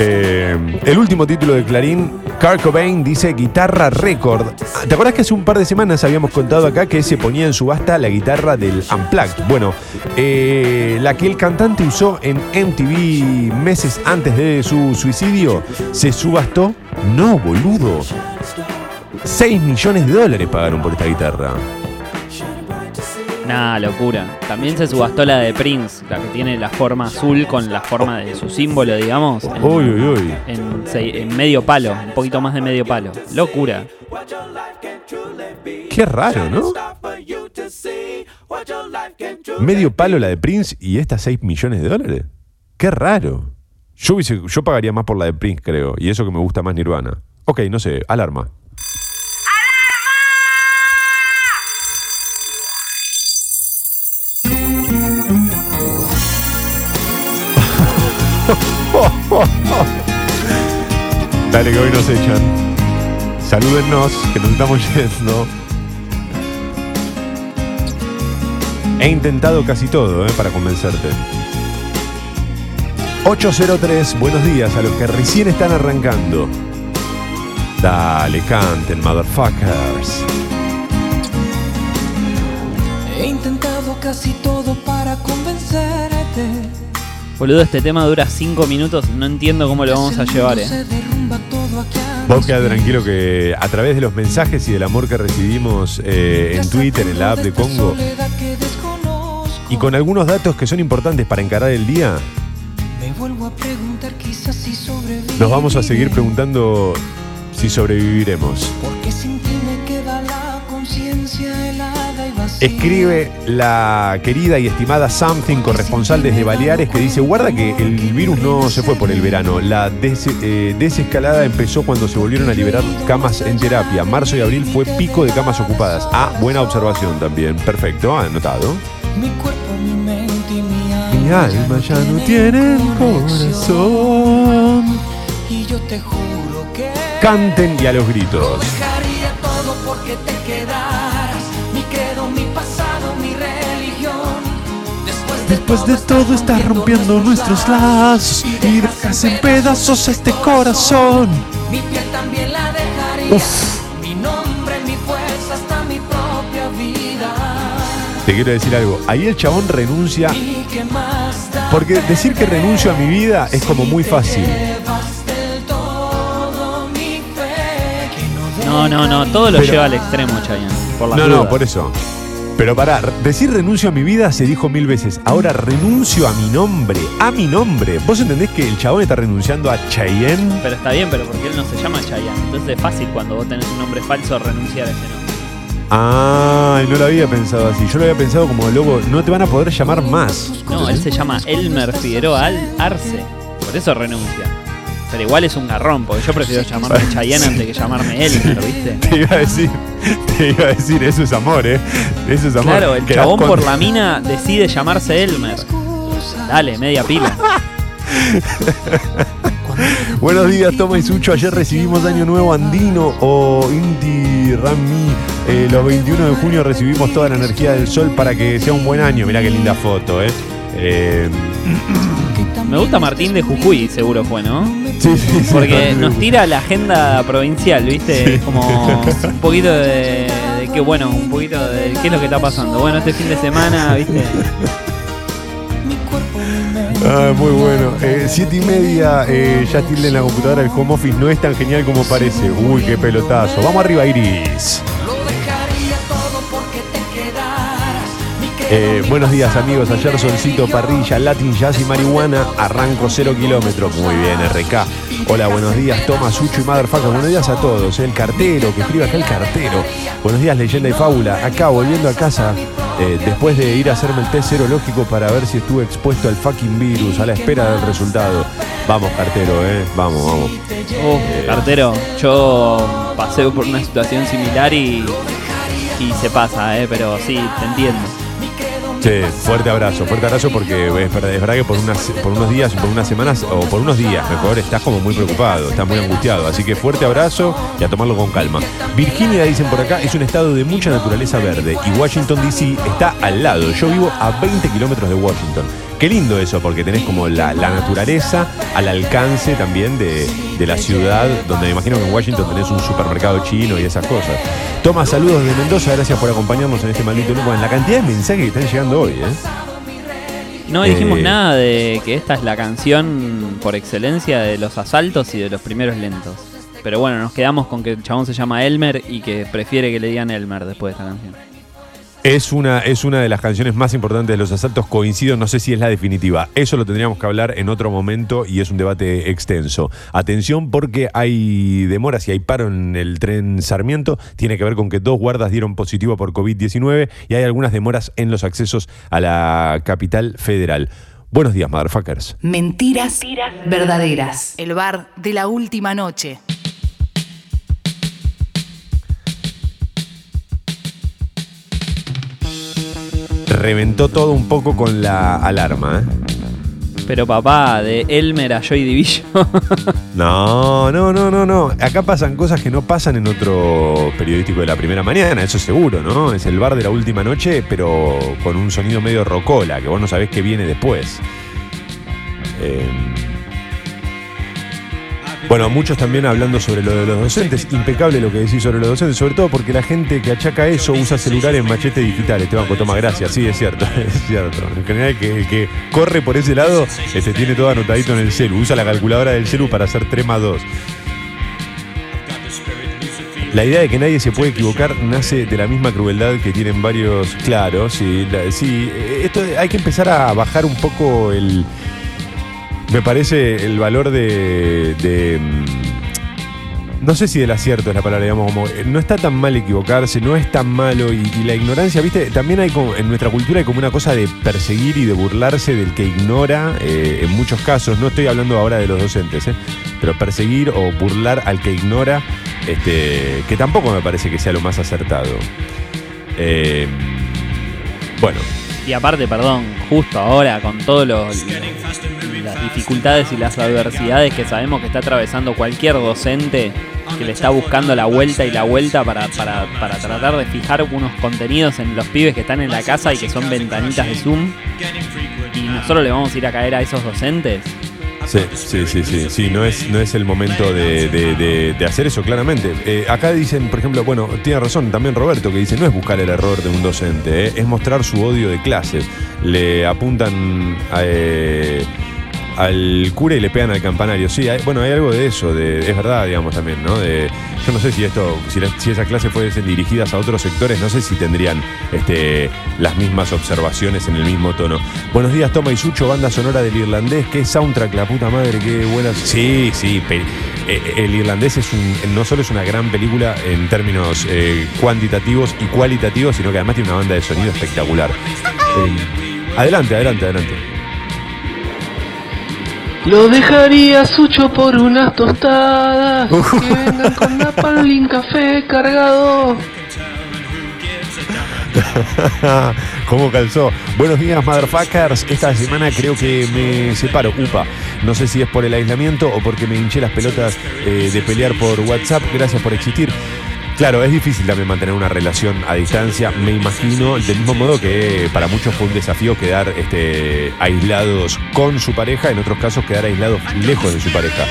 Eh, el último título de Clarín, Kurt Cobain dice guitarra récord. ¿Te acordás que hace un par de semanas habíamos contado acá que se ponía en subasta la guitarra del Unplugged? Bueno, eh, la que el cantante usó en MTV meses antes de su suicidio, se subastó. No, boludo. 6 millones de dólares pagaron por esta guitarra. Nah, locura. También se subastó la de Prince, la que tiene la forma azul con la forma de su símbolo, digamos. En, Uy, uy, uy. en medio palo, un poquito más de medio palo. Locura. Qué raro, ¿no? Medio palo la de Prince y estas 6 millones de dólares. Qué raro. Yo, hubiese- yo pagaría más por la de Prince, creo. Y eso que me gusta más Nirvana. Ok, no sé, alarma. Dale que hoy nos echan. Salúdennos, que nos estamos yendo. He intentado casi todo, ¿eh? Para convencerte. 803, buenos días a los que recién están arrancando. Dale, canten, motherfuckers. He intentado casi todo para convencerte. Boludo, este tema dura 5 minutos. No entiendo cómo lo vamos a llevar, eh. Vos mis queda pies. tranquilo que a través de los mensajes y del amor que recibimos eh, en Twitter, en la app de Congo, y con algunos datos que son importantes para encarar el día, Me vuelvo a preguntar quizás si sobreviviré. nos vamos a seguir preguntando si sobreviviremos. Porque sin ti me queda la conciencia. Escribe la querida y estimada Something, corresponsal desde Baleares, que dice, guarda que el virus no se fue por el verano. La des- eh, desescalada empezó cuando se volvieron a liberar camas en terapia. Marzo y abril fue pico de camas ocupadas. Ah, buena observación también. Perfecto, anotado. Mi cuerpo, mi mente y mi alma. Mi alma ya no tienen corazón. Y yo te juro que. Canten y a los gritos. Después de, todo estás rompiendo nuestros lazos y dejas en pedazos este corazón. Mi piel también la dejaría. Mi nombre, mi fuerza, hasta mi propia vida. Te quiero decir algo, ahí el chabón renuncia ¿Y qué más da Porque decir que renuncio a mi vida es como muy fácil. No, no, no. Todo lo Pero- lleva al extremo, Chayanne. Por las No, no, dudas. por eso. Pero para decir renuncio a mi vida se dijo mil veces. Ahora renuncio a mi nombre. A mi nombre. ¿Vos entendés que el chabón está renunciando a Cheyenne? Pero está bien, pero porque él no se llama Chayanne. Entonces es fácil cuando vos tenés un nombre falso renunciar a ese nombre. Ay, no lo había pensado así. Yo lo había pensado como loco, no te van a poder llamar más. No, él se llama Elmer Figueroa Al- Arce. Por eso renuncia. Pero igual es un garrón, porque yo prefiero llamarme Chayanne antes que llamarme Elmer, ¿viste? Te iba a decir, te iba a decir, eso es amor, ¿eh? Eso es amor. Claro, el Quedás chabón con- por la mina decide llamarse Elmer. Dale, media pila. Buenos días, Toma y Sucho. Ayer recibimos Año Nuevo Andino o Inti Rami. Eh, los 21 de junio recibimos toda la energía del sol para que sea un buen año. Mirá qué linda foto, ¿eh? Eh, Me gusta Martín de Jujuy, seguro fue, ¿no? sí, sí, sí. Porque nos tira la agenda provincial, ¿viste? Es como un poquito de, de que, bueno, un poquito de qué es lo que está pasando. Bueno, este fin de semana, ¿viste? Ah, muy bueno. Eh, siete y media, eh, ya tilde en la computadora el home office no es tan genial como parece. Uy, qué pelotazo. Vamos arriba, Iris. Eh, buenos días amigos, mi ayer solcito, parrilla, latin, jazz y marihuana, arranco cero kilómetros, muy bien, RK. Hola, buenos días, Tomás, Sucho y Motherfucker, buenos días a todos, eh, el cartero, que escribe acá el cartero. Buenos días, leyenda y fábula, acá volviendo a casa, eh, después de ir a hacerme el test serológico para ver si estuve expuesto al fucking virus, a la espera del resultado. Vamos, cartero, eh, vamos, vamos. Oh, cartero, yo pasé por una situación similar y, y se pasa, eh, pero sí, te entiendo. Sí, fuerte abrazo, fuerte abrazo porque es verdad que por, unas, por unos días, por unas semanas, o por unos días, mejor, estás como muy preocupado, estás muy angustiado. Así que fuerte abrazo y a tomarlo con calma. Virginia, dicen por acá, es un estado de mucha naturaleza verde y Washington, D.C. está al lado. Yo vivo a 20 kilómetros de Washington. Qué lindo eso, porque tenés como la, la naturaleza al alcance también de, de la ciudad, donde me imagino que en Washington tenés un supermercado chino y esas cosas. Toma, saludos de Mendoza, gracias por acompañarnos en este maldito lujo, en la cantidad de mensajes que están llegando hoy, ¿eh? No dijimos Eh. nada de que esta es la canción por excelencia de los asaltos y de los primeros lentos. Pero bueno, nos quedamos con que el chabón se llama Elmer y que prefiere que le digan Elmer después de esta canción. Es una, es una de las canciones más importantes de los asaltos, coincido, no sé si es la definitiva. Eso lo tendríamos que hablar en otro momento y es un debate extenso. Atención porque hay demoras y hay paro en el tren Sarmiento. Tiene que ver con que dos guardas dieron positivo por COVID-19 y hay algunas demoras en los accesos a la capital federal. Buenos días, motherfuckers. Mentiras verdaderas. El bar de la última noche. Reventó todo un poco con la alarma, ¿eh? Pero papá, de Elmer a Joy Division. No, no, no, no, no. Acá pasan cosas que no pasan en otro periodístico de la primera mañana, eso seguro, ¿no? Es el bar de la última noche, pero con un sonido medio rocola, que vos no sabés qué viene después. Eh, bueno, muchos también hablando sobre lo de los docentes. Impecable lo que decís sobre los docentes, sobre todo porque la gente que achaca eso usa celular en machete digital. Esteban toma gracias. Sí, es cierto, es cierto. En general, que, que corre por ese lado este, tiene todo anotadito en el celu. Usa la calculadora del celu para hacer 3 más 2. La idea de que nadie se puede equivocar nace de la misma crueldad que tienen varios. Claro, sí, sí. Esto hay que empezar a bajar un poco el. Me parece el valor de. de, mm, no sé si del acierto es la palabra, digamos, como. eh, No está tan mal equivocarse, no es tan malo. Y, la ignorancia, ¿viste? También hay como. En nuestra cultura hay como una cosa de perseguir y de burlarse del que ignora, eh, en muchos casos. No estoy hablando ahora de los docentes, ¿eh? Pero perseguir o burlar al que ignora, este, que tampoco me parece que sea lo más acertado. Eh, bueno, Y aparte, perdón, justo ahora con todas las dificultades y las adversidades que sabemos que está atravesando cualquier docente que le está buscando la vuelta y la vuelta para, para, para tratar de fijar unos contenidos en los pibes que están en la casa y que son ventanitas de Zoom. Y nosotros le vamos a ir a caer a esos docentes. Sí, sí, sí, sí, sí, no es, no es el momento de, hacer eso, claramente. Eh, acá dicen, por ejemplo, bueno, tiene razón también Roberto, que dice, no es buscar el error de un docente, eh, es mostrar su odio de clase. Le apuntan eh, al cura y le pegan al campanario. Sí, hay- bueno, hay algo de eso, de, es verdad, digamos, también, ¿no? De, yo no sé si esto, si, la- si esas clases fuesen dirigidas a otros sectores, no sé si tendrían este, las mismas observaciones en el mismo tono. Buenos días, Toma y Sucho, banda sonora del irlandés. Qué soundtrack, la puta madre, qué buena. Sí, sí, pe- eh, el irlandés es un, no solo es una gran película en términos eh, cuantitativos y cualitativos, sino que además tiene una banda de sonido espectacular. Eh, adelante, adelante, adelante. Lo dejaría Sucho por unas tostadas que vengan con napalm café cargado. ¿Cómo calzó? Buenos días, motherfuckers. Esta semana creo que me separo. Upa. No sé si es por el aislamiento o porque me hinché las pelotas eh, de pelear por WhatsApp. Gracias por existir. Claro, es difícil también mantener una relación a distancia, me imagino, del mismo modo que para muchos fue un desafío quedar este, aislados con su pareja, en otros casos quedar aislados lejos de su pareja.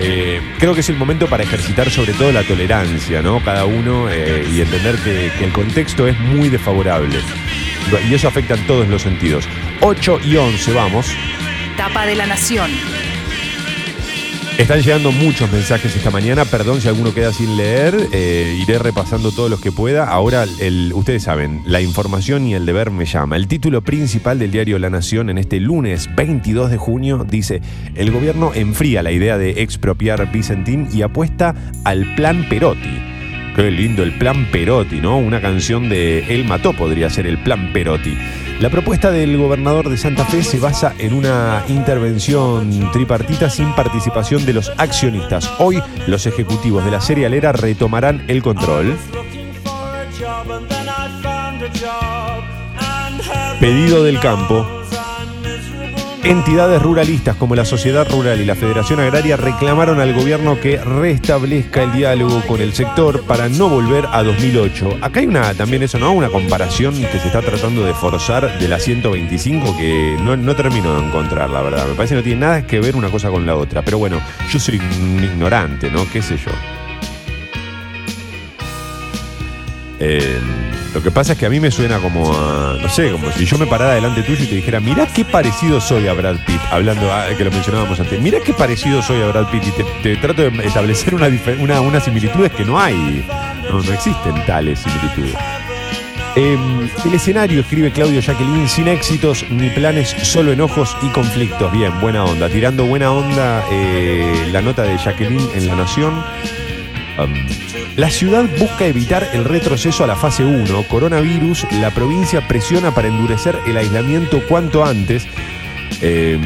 Eh, creo que es el momento para ejercitar sobre todo la tolerancia, ¿no? Cada uno eh, y entender que, que el contexto es muy desfavorable. Y eso afecta en todos los sentidos. 8 y 11, vamos. Tapa de la Nación. Están llegando muchos mensajes esta mañana. Perdón si alguno queda sin leer. eh, iré repasando todos los que pueda. Ahora, el- ustedes saben, la información y el deber me llama. El título principal del diario La Nación en este lunes 22 de junio dice: El gobierno enfría la idea de expropiar Vicentín y apuesta al plan Perotti. Qué lindo el plan Perotti, ¿no? Una canción de El Mató podría ser el plan Perotti. La propuesta del gobernador de Santa Fe se basa en una intervención tripartita sin participación de los accionistas. Hoy los ejecutivos de la cerealera retomarán el control. Pedido del campo. Entidades ruralistas como la Sociedad Rural y la Federación Agraria reclamaron al gobierno que restablezca el diálogo con el sector para no volver a 2008. Acá hay una también eso, ¿no? Una comparación que se está tratando de forzar de la 125 que no, no termino de encontrar, la verdad. Me parece que no tiene nada que ver una cosa con la otra. Pero bueno, yo soy un ignorante, ¿no? ¿Qué sé yo? Eh, lo que pasa es que a mí me suena como a, no sé, como si yo me parara delante tuyo y te dijera, mirá qué parecido soy a Brad Pitt, hablando ah, que lo mencionábamos antes, mirá qué parecido soy a Brad Pitt y te, trato de establecer una, una, unas similitudes que no hay, no, no existen tales similitudes. Eh, el escenario, escribe Claudio Jacqueline, sin éxitos ni planes, solo enojos y conflictos. Bien, buena onda. Tirando buena onda eh, la nota de Jacqueline en La Nación. La ciudad busca evitar el retroceso a la fase 1. Coronavirus, la provincia presiona para endurecer el aislamiento cuanto antes. Eh,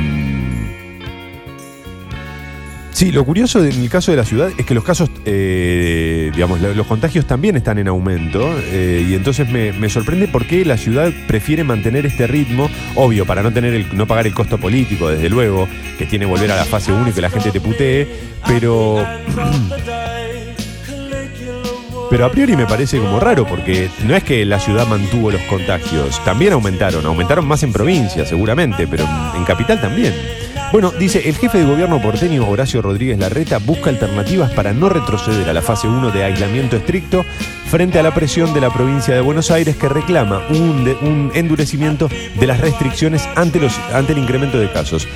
sí, lo curioso en el caso de la ciudad es que los casos, eh, digamos, lo- los contagios también están en aumento. eh, y entonces me, sorprende por qué la ciudad prefiere mantener este ritmo. Obvio, para no, tener no pagar el costo político, desde luego, que tiene volver a la fase 1 y que la gente te putee. Pero. Pero a priori me parece como raro porque no es que la ciudad mantuvo los contagios, también aumentaron, aumentaron más en provincia seguramente, pero en, capital también. Bueno, dice, el jefe de gobierno porteño Horacio Rodríguez Larreta busca alternativas para no retroceder a la fase 1 de aislamiento estricto frente a la presión de la provincia de Buenos Aires que reclama un, endurecimiento de las restricciones ante el incremento de casos.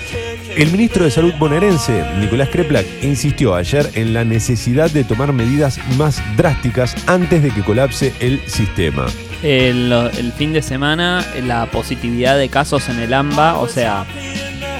El ministro de Salud bonaerense, Nicolás Kreplak, insistió ayer en la necesidad de tomar medidas más drásticas antes de que colapse el sistema. El, el fin de semana, la positividad de casos en el AMBA, o sea,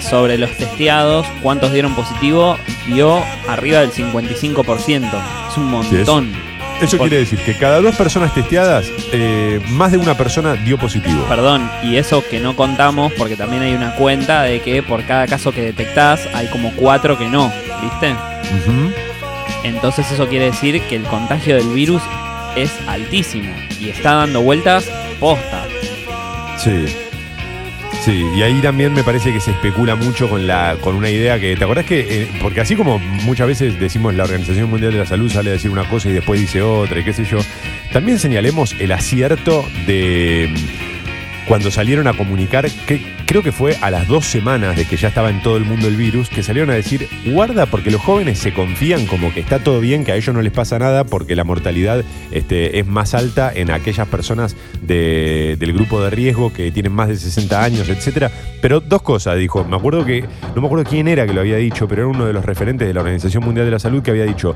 sobre los testeados, cuántos dieron positivo, dio arriba del 55%. Es un montón. Eso quiere decir que cada dos personas testeadas, eh, más de una persona dio positivo. Perdón, y eso que no contamos, porque también hay una cuenta de que por cada caso que detectás hay como cuatro que no, ¿viste? Entonces eso quiere decir que el contagio del virus es altísimo y está dando vueltas posta. Sí. Sí, y ahí también me parece que se especula mucho con la con una idea que, ¿te acordás que? eh, porque así como muchas veces decimos la Organización Mundial de la Salud sale a decir una cosa y después dice otra y qué sé yo, también señalemos el acierto de cuando salieron a comunicar, que creo que fue a las dos semanas de que ya estaba en todo el mundo el virus, que salieron a decir, guarda porque los jóvenes se confían como que está todo bien, que a ellos no les pasa nada porque la mortalidad este, es más alta en aquellas personas de- del grupo de riesgo que tienen más de 60 años, etcétera. Pero dos cosas, dijo, me acuerdo que, no me acuerdo quién era que lo había dicho, pero era uno de los referentes de la Organización Mundial de la Salud que había dicho,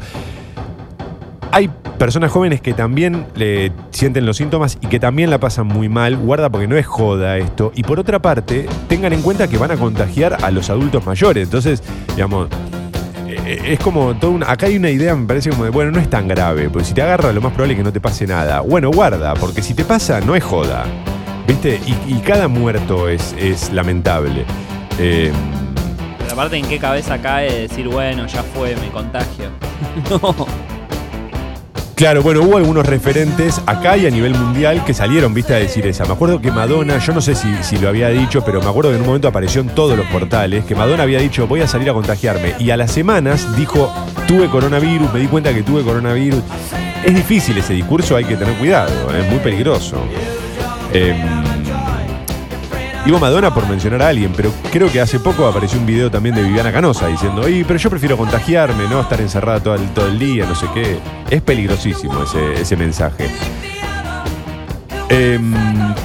hay personas jóvenes que también le sienten los síntomas y que también la pasan muy mal. Guarda porque no es joda esto. Y por otra parte, tengan en cuenta que van a contagiar a los adultos mayores. Entonces, digamos, eh, es como todo un- acá hay una idea, me parece como de, bueno, no es tan grave, porque si te agarra lo más probable es que no te pase nada. Bueno, guarda, porque si te pasa, no es joda. ¿Viste? Y, cada muerto es, es lamentable. Eh, Pero aparte, ¿en qué cabeza cae decir, bueno, ya fue, me contagio? no. Claro, bueno, hubo algunos referentes acá y a nivel mundial que salieron, viste, a decir esa. Me acuerdo que Madonna, yo no sé si, si lo había dicho, pero me acuerdo que en un momento apareció en todos los portales que Madonna había dicho, voy a salir a contagiarme. Y a las semanas dijo, tuve coronavirus, me di cuenta que tuve coronavirus. Es difícil ese discurso, hay que tener cuidado, es muy peligroso. Em, Digo Madonna por mencionar a alguien, pero creo que hace poco apareció un video también de Viviana Canosa diciendo, "Oye, pero yo prefiero contagiarme, no estar encerrada todo el, día, no sé qué. Es peligrosísimo ese mensaje. Em,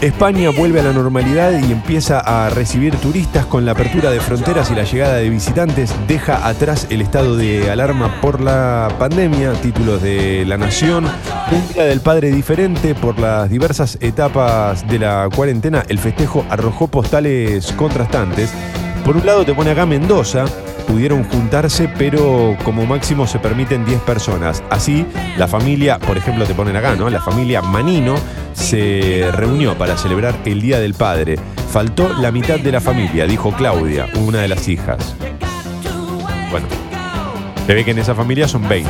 España vuelve a la normalidad y empieza a recibir turistas con la apertura de fronteras y la llegada de visitantes. Deja atrás el estado de alarma por la pandemia. Títulos de La Nación. Un día del padre diferente por las diversas etapas de la cuarentena. El festejo arrojó postales contrastantes. Por un lado te pone acá Mendoza, pudieron juntarse, pero como máximo se permiten 10 personas. Así, la familia, por ejemplo, te ponen acá, ¿no? La familia Manino se reunió para celebrar el Día del Padre. Faltó la mitad de la familia, dijo Claudia, una de las hijas. Bueno, se ve que en esa familia son 20.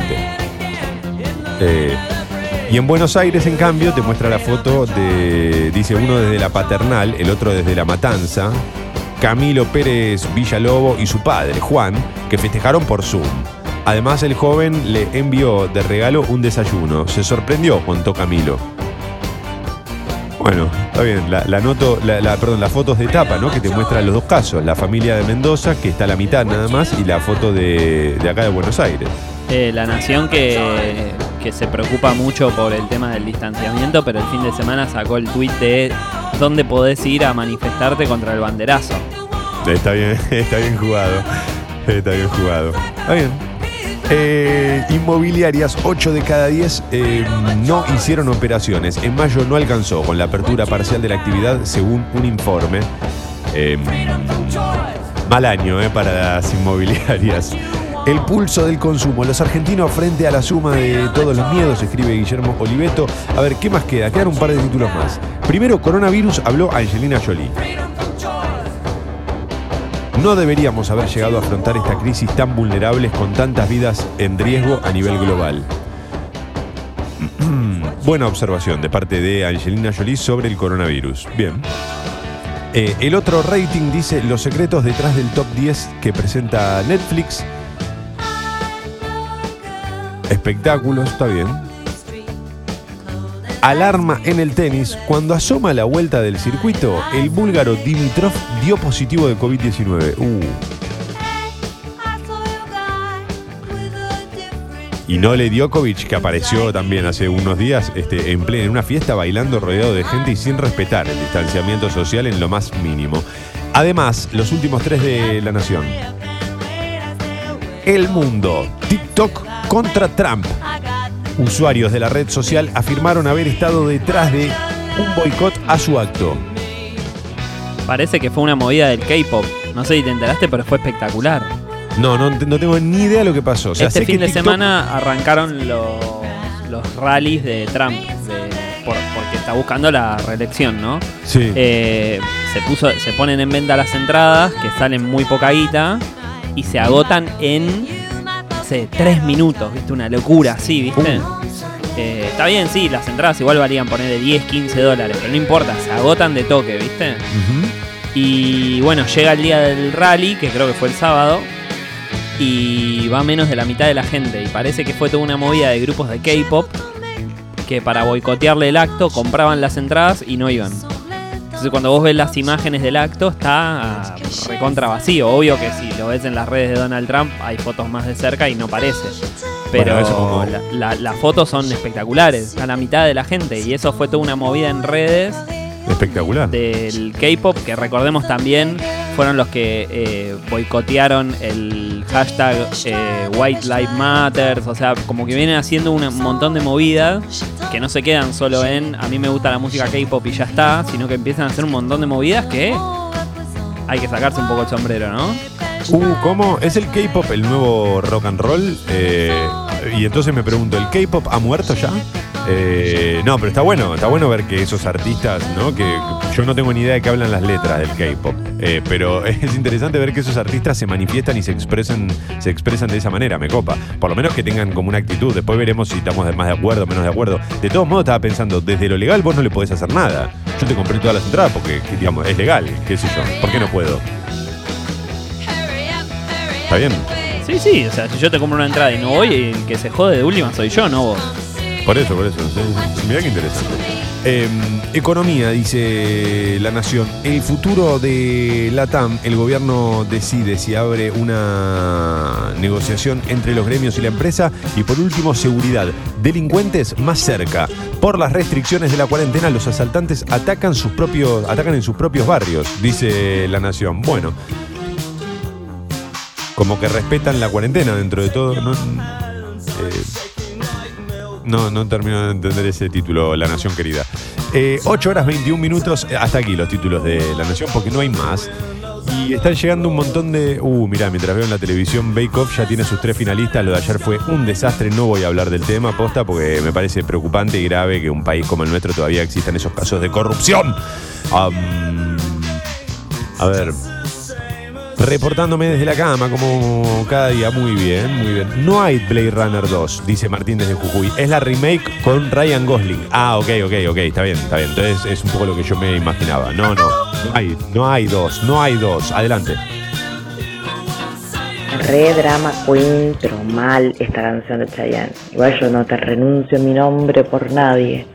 Eh, y en Buenos Aires, en cambio, te muestra la foto de, dice uno desde la paternal, el otro desde la matanza, Camilo Pérez Villalobo y su padre, Juan, que festejaron por Zoom. Además, el joven le envió de regalo un desayuno. Se sorprendió, contó Camilo. Bueno, está bien, la, la noto, la, la- perdón, las fotos de tapa, ¿no? Que te muestran los dos casos, la familia de Mendoza, que está a la mitad nada más, y la foto de, de acá de Buenos Aires. Eh, la nación que, que se preocupa mucho por el tema del distanciamiento, pero el fin de semana sacó el tuit de dónde podés ir a manifestarte contra el banderazo. Está bien, está bien jugado. Está bien jugado. Está bien. Eh, inmobiliarias, 8 de cada 10 eh, no hicieron operaciones. En mayo no alcanzó con la apertura parcial de la actividad, según un informe. Eh, mal año eh, para las inmobiliarias. El pulso del consumo. Los argentinos frente a la suma de todos los miedos, escribe Guillermo Oliveto. A ver, ¿qué más queda? Quedan un par de títulos más. Primero, coronavirus, habló Angelina Jolie. No deberíamos haber llegado a afrontar esta crisis tan vulnerables con tantas vidas en riesgo a nivel global. Buena observación de parte de Angelina Jolie sobre el coronavirus. Bien. Eh, el otro rating dice los secretos detrás del top 10 que presenta Netflix. Espectáculos, está bien. Alarma en el tenis. Cuando asoma la vuelta del circuito, el búlgaro Dimitrov dio positivo de COVID-19. Uh. Y no le Djokovic, que apareció también hace unos días este, en, plena, en una fiesta bailando rodeado de gente y sin respetar el distanciamiento social en lo más mínimo. Además, los últimos tres de la nación. El mundo. TikTok contra Trump. Usuarios de la red social afirmaron haber estado detrás de un boicot a su acto. Parece que fue una movida del K-pop. No sé si te enteraste, pero fue espectacular. No, no, no tengo ni idea de lo que pasó. O sea, este sé fin que de TikTok- semana arrancaron los, los rallies de Trump, de- por- porque está buscando la reelección, ¿no? Sí. Eh, se, puso, se ponen en venta las entradas, que salen muy poca guita, y se agotan en, sé, tres minutos, ¿viste? Una locura así, ¿viste? Eh, está bien, sí, las entradas igual valían poner de 10, 15 dólares, pero no importa, se agotan de toque, ¿viste? Y bueno, llega el día del rally, que creo que fue el sábado, y va menos de la mitad de la gente. Y parece que fue toda una movida de grupos de K-pop que para boicotearle el acto compraban las entradas y no iban. Entonces cuando vos ves las imágenes del acto está ah, recontra vacío. Obvio que si lo ves en las redes de Donald Trump hay fotos más de cerca y no parece. Pero Bueno, como- la- la- las fotos son espectaculares, a la mitad de la gente. Y eso fue toda una movida en redes Espectacular. del K-pop, que recordemos también fueron los que eh, boicotearon el hashtag eh, White Lives Matter, o sea, como que vienen haciendo un montón de movidas que no se quedan solo en a mí me gusta la música K-pop y ya está, sino que empiezan a hacer un montón de movidas que hay que sacarse un poco el sombrero, ¿no? Uh, ¿cómo? ¿Es el K-pop el nuevo rock and roll? Eh, y entonces me pregunto, ¿el K-pop ha muerto ya? Eh, no, pero está bueno, está bueno ver que esos artistas, ¿no? Que yo no tengo ni idea de qué hablan las letras del K-pop, eh, pero es interesante ver que esos artistas se manifiestan y se expresan, se expresan de esa manera, me copa. Por lo menos que tengan como una actitud. Después veremos si estamos más de acuerdo o menos de acuerdo. De todos modos, estaba pensando, desde lo legal vos no le podés hacer nada. Yo te compré todas las entradas porque, que, digamos, es legal, qué sé yo. ¿Por qué no puedo? ¿Está bien? Sí, sí, o sea, si yo te compro una entrada y no voy, el que se jode de última soy yo, no vos. Por eso, por eso. Sí. Mirá qué interesante. Eh, economía, dice La Nación. El futuro de la TAM, el gobierno decide si abre una negociación entre los gremios y la empresa. Y por último, seguridad. Delincuentes más cerca. Por las restricciones de la cuarentena, los asaltantes atacan, sus propios, atacan en sus propios barrios, dice La Nación. Bueno, como que respetan la cuarentena dentro de todo. No, eh, no, no termino de entender ese título, La Nación querida. Eh, 8 horas 21 minutos, eh, hasta aquí los títulos de La Nación, porque no hay más. Y están llegando un montón de. Uh, mirá, mientras veo en la televisión, Bake ya tiene sus tres finalistas. Lo de ayer fue un desastre. No voy a hablar del tema, posta, porque me parece preocupante y grave que un país como el nuestro todavía existan esos casos de corrupción. A ver. Reportándome desde la cama, como cada día. Muy bien, muy bien. No hay Blade Runner 2, dice Martín desde Jujuy. Es la remake con Ryan Gosling. Ah, ok, ok, ok. Está bien, está bien. Entonces es un poco lo que yo me imaginaba. No, no. No hay, no hay dos, no hay dos. Adelante. Re drama queen, pero mal esta canción de Chayanne. Igual yo no te renuncio mi nombre por nadie.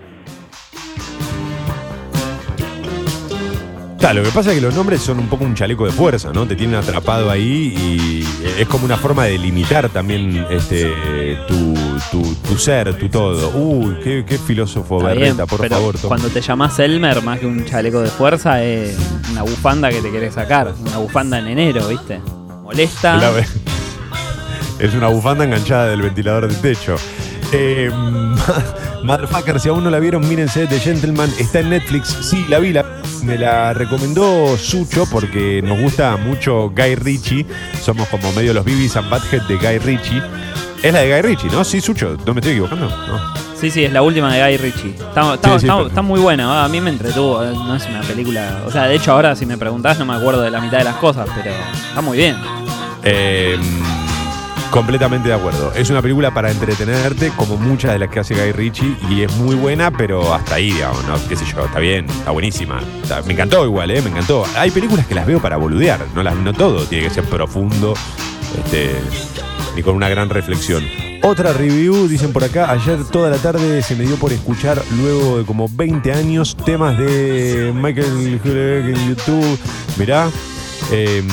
Claro, lo que pasa es que los nombres son un poco un chaleco de fuerza, ¿no? Te tienen atrapado ahí y es como una forma de limitar también este tu, tu, tu ser, tu todo. Uy, qué, qué filósofo Está bien, Berreta, por pero favor. Cuando te llamas Elmer, más que un chaleco de fuerza, es una bufanda que te querés sacar. Una bufanda en enero, ¿viste? Molesta. Es una bufanda enganchada del ventilador del techo. Eh, Motherfucker, si aún no la vieron, mírense The Gentleman. Está en Netflix. Sí, la vi. la- me la recomendó Sucho porque nos gusta mucho Guy Ritchie. Somos como medio los Bibis and Butthead de Guy Ritchie. Es la de Guy Ritchie, ¿no? Sí, Sucho. ¿No me estoy equivocando? No. Sí, sí, es la última de Guy Ritchie. Está, está- Sí, sí, está- perfecto. está muy buena, a mí me entretuvo. eh, No es una película. O sea, de hecho, ahora si me preguntás, no me acuerdo de la mitad de las cosas, pero está muy bien. Eh, completamente de acuerdo. Es una película para entretenerte, como muchas de las que hace Guy Ritchie, y es muy buena, pero hasta ahí, digamos, ¿no? Qué sé yo, está bien, está buenísima. Me encantó igual, ¿eh? Me encantó. Hay películas que las veo para boludear, no, las, no todo tiene que ser profundo, este, ni con una gran reflexión. Otra review, dicen por acá, ayer toda la tarde se me dio por escuchar, luego de como 20 años, temas de Michael Hurek en YouTube. Mirá, eh,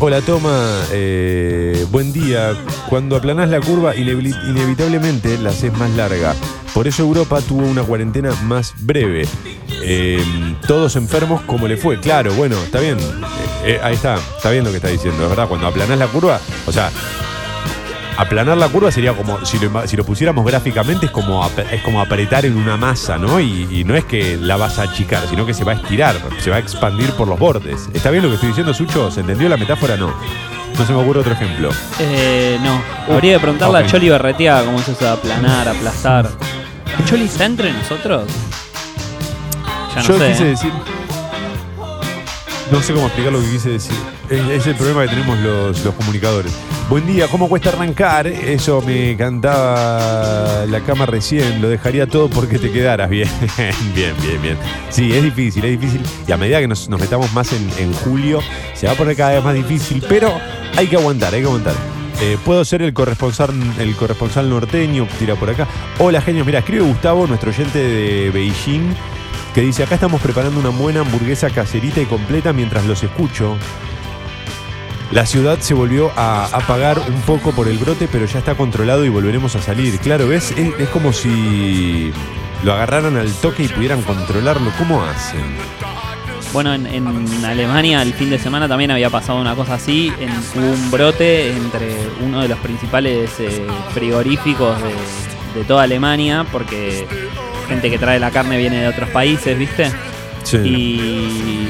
hola Toma, eh, buen día. Cuando aplanás la curva, inevi- inevitablemente la haces más larga. Por eso Europa tuvo una cuarentena más breve. Eh, todos enfermos como le fue. Claro, bueno, está bien. Eh, eh, ahí está, está bien lo que está diciendo. Es verdad, cuando aplanás la curva, o sea, aplanar la curva sería como, si lo, ima- si lo pusiéramos gráficamente, es como, es como apretar en una masa, ¿no? Y, y no es que la vas a achicar, sino que se va a estirar, se va a expandir por los bordes. ¿Está bien lo que estoy diciendo, Sucho? ¿Se entendió la metáfora? No. No se me ocurre otro ejemplo. Eh, no, habría que preguntarle ok. a Choli Berretea cómo es eso de aplanar, aplastar. ¿Choli está entre nosotros? Ya no Yo sé. quise ¿eh? decir. No sé cómo explicar lo que quise decir. Es, el problema que tenemos los, los comunicadores. Buen día, ¿cómo cuesta arrancar? Eso me cantaba la cama recién. Lo dejaría todo porque te quedaras. Bien, bien, bien, bien. Sí, es difícil, es difícil. Y a medida que nos, nos metamos más en, en julio, se va a poner cada vez más difícil. Pero hay que aguantar, hay que aguantar. Eh, Puedo ser el corresponsal, el corresponsal norteño, tira por acá. Hola, genios. Mira, escribe Gustavo, nuestro oyente de Beijing, que dice: Acá estamos preparando una buena hamburguesa caserita y completa mientras los escucho. La ciudad se volvió a apagar un poco por el brote, pero ya está controlado y volveremos a salir. Claro, ¿ves? Es, como si lo agarraran al toque y pudieran controlarlo. ¿Cómo hacen? Bueno, en, en Alemania el fin de semana también había pasado una cosa así. En, hubo un brote entre uno de los principales eh, frigoríficos de, de toda Alemania, porque gente que trae la carne viene de otros países, ¿viste? Y,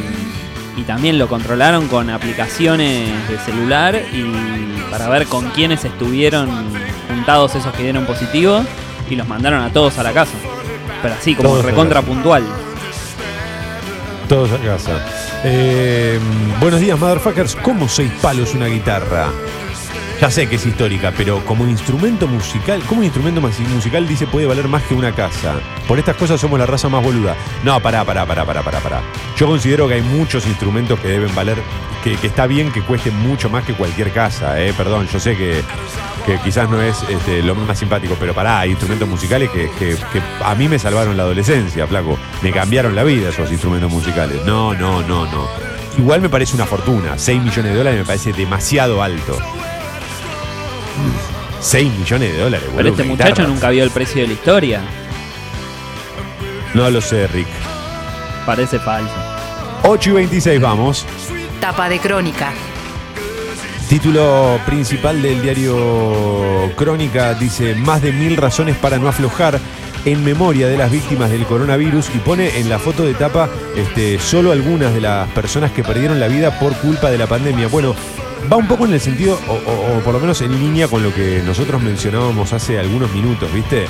y también lo controlaron con aplicaciones de celular y para ver con quiénes estuvieron juntados esos que dieron positivo y los mandaron a todos a la casa. Pero así, como Todos recontra puntual. Todos a casa. Eh, buenos días, motherfuckers. ¿Cómo seis palos una guitarra? Ya sé que es histórica, pero como instrumento musical, como instrumento mas- musical dice puede valer más que una casa. Por estas cosas somos la raza más boluda. No, pará, pará, pará, pará, pará, pará. Yo considero que hay muchos instrumentos que deben valer, que, está bien que cuesten mucho más que cualquier casa, eh. Perdón, yo sé que, quizás no es este, lo más simpático, pero pará, hay instrumentos musicales que, que- que a mí me salvaron la adolescencia, flaco. Me cambiaron la vida esos instrumentos musicales. No, no, no, no. Igual me parece una fortuna. 6 millones de dólares me parece demasiado alto. 6 millones de dólares, Pero boludo, este muchacho guitarra. nunca vio el precio de la historia. No lo sé, Rick. Parece falso. 8 y 26 vamos. Tapa de crónica. Título principal del diario Crónica dice más de mil razones para no aflojar en memoria de las víctimas del coronavirus y pone en la foto de tapa este, solo algunas de las personas que perdieron la vida por culpa de la pandemia. Bueno, va un poco en el sentido, o, por lo menos en línea con lo que nosotros mencionábamos hace algunos minutos, ¿viste?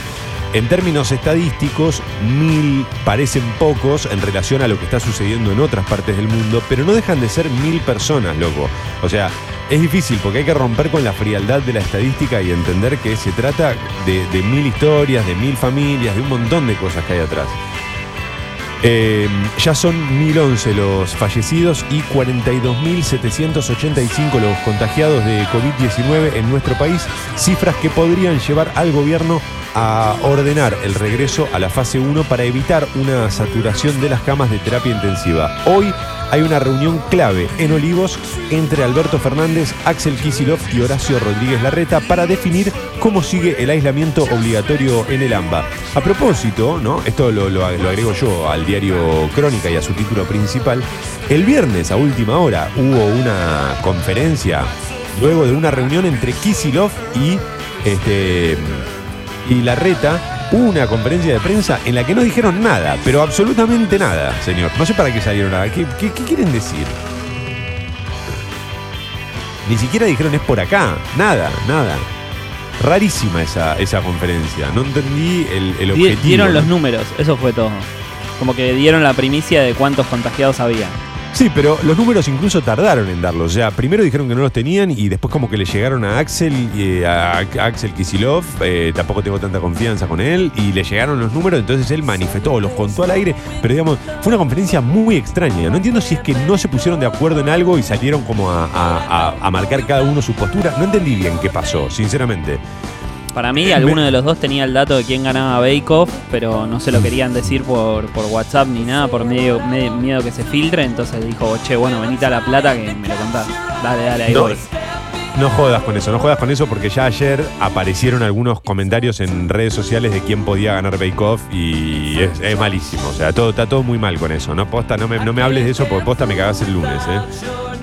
En términos estadísticos, mil parecen pocos en relación a lo que está sucediendo en otras partes del mundo, pero no dejan de ser mil personas, loco. O sea, es difícil porque hay que romper con la frialdad de la estadística y entender que se trata de mil historias, de mil familias, de un montón de cosas que hay atrás. Eh, ya son 1011 los fallecidos y 42.785 los contagiados de COVID-19 en nuestro país, cifras que podrían llevar al gobierno a ordenar el regreso a la fase 1 para evitar una saturación de las camas de terapia intensiva. Hoy hay una reunión clave en Olivos entre Alberto Fernández, Axel Kisilov y Horacio Rodríguez Larreta para definir cómo sigue el aislamiento obligatorio en el AMBA. A propósito, ¿no? Esto lo, lo- agrego yo al diario Crónica y a su título principal. El viernes a última hora hubo una conferencia luego de una reunión entre Kisilov y este y Larreta una conferencia de prensa en la que no dijeron nada, pero absolutamente nada, señor. No sé para qué salieron nada. ¿Qué, qué- qué quieren decir? Ni siquiera dijeron es por acá. Nada, nada. Rarísima esa, esa conferencia. No entendí el, el objetivo. Dieron los números, eso fue todo. Como que dieron la primicia de cuántos contagiados había. Sí, pero los números incluso tardaron en darlos. O sea, primero dijeron que no los tenían y después como que le llegaron a Axel, eh, a Axel Kisilov, eh, tampoco tengo tanta confianza con él, y le llegaron los números, entonces él manifestó, los contó al aire, pero digamos, fue una conferencia muy extraña. No entiendo si es que no se pusieron de acuerdo en algo y salieron como a- a- a marcar cada uno su postura. No entendí bien qué pasó, sinceramente. Para mí, alguno de los dos tenía el dato de quién ganaba Bake Off, pero no se lo querían decir por, por WhatsApp ni nada, por medio, me- miedo que se filtre. Entonces dijo, che, bueno, venite a La Plata que me lo contás. Dale, dale, ahí No, voy. No jodas con eso, no jodas con eso porque ya ayer aparecieron algunos comentarios en redes sociales de quién podía ganar Bake Off y es, es malísimo. O sea, todo, está todo muy mal con eso. No, posta, no me, no me hables de eso porque posta me cagás el lunes, ¿eh?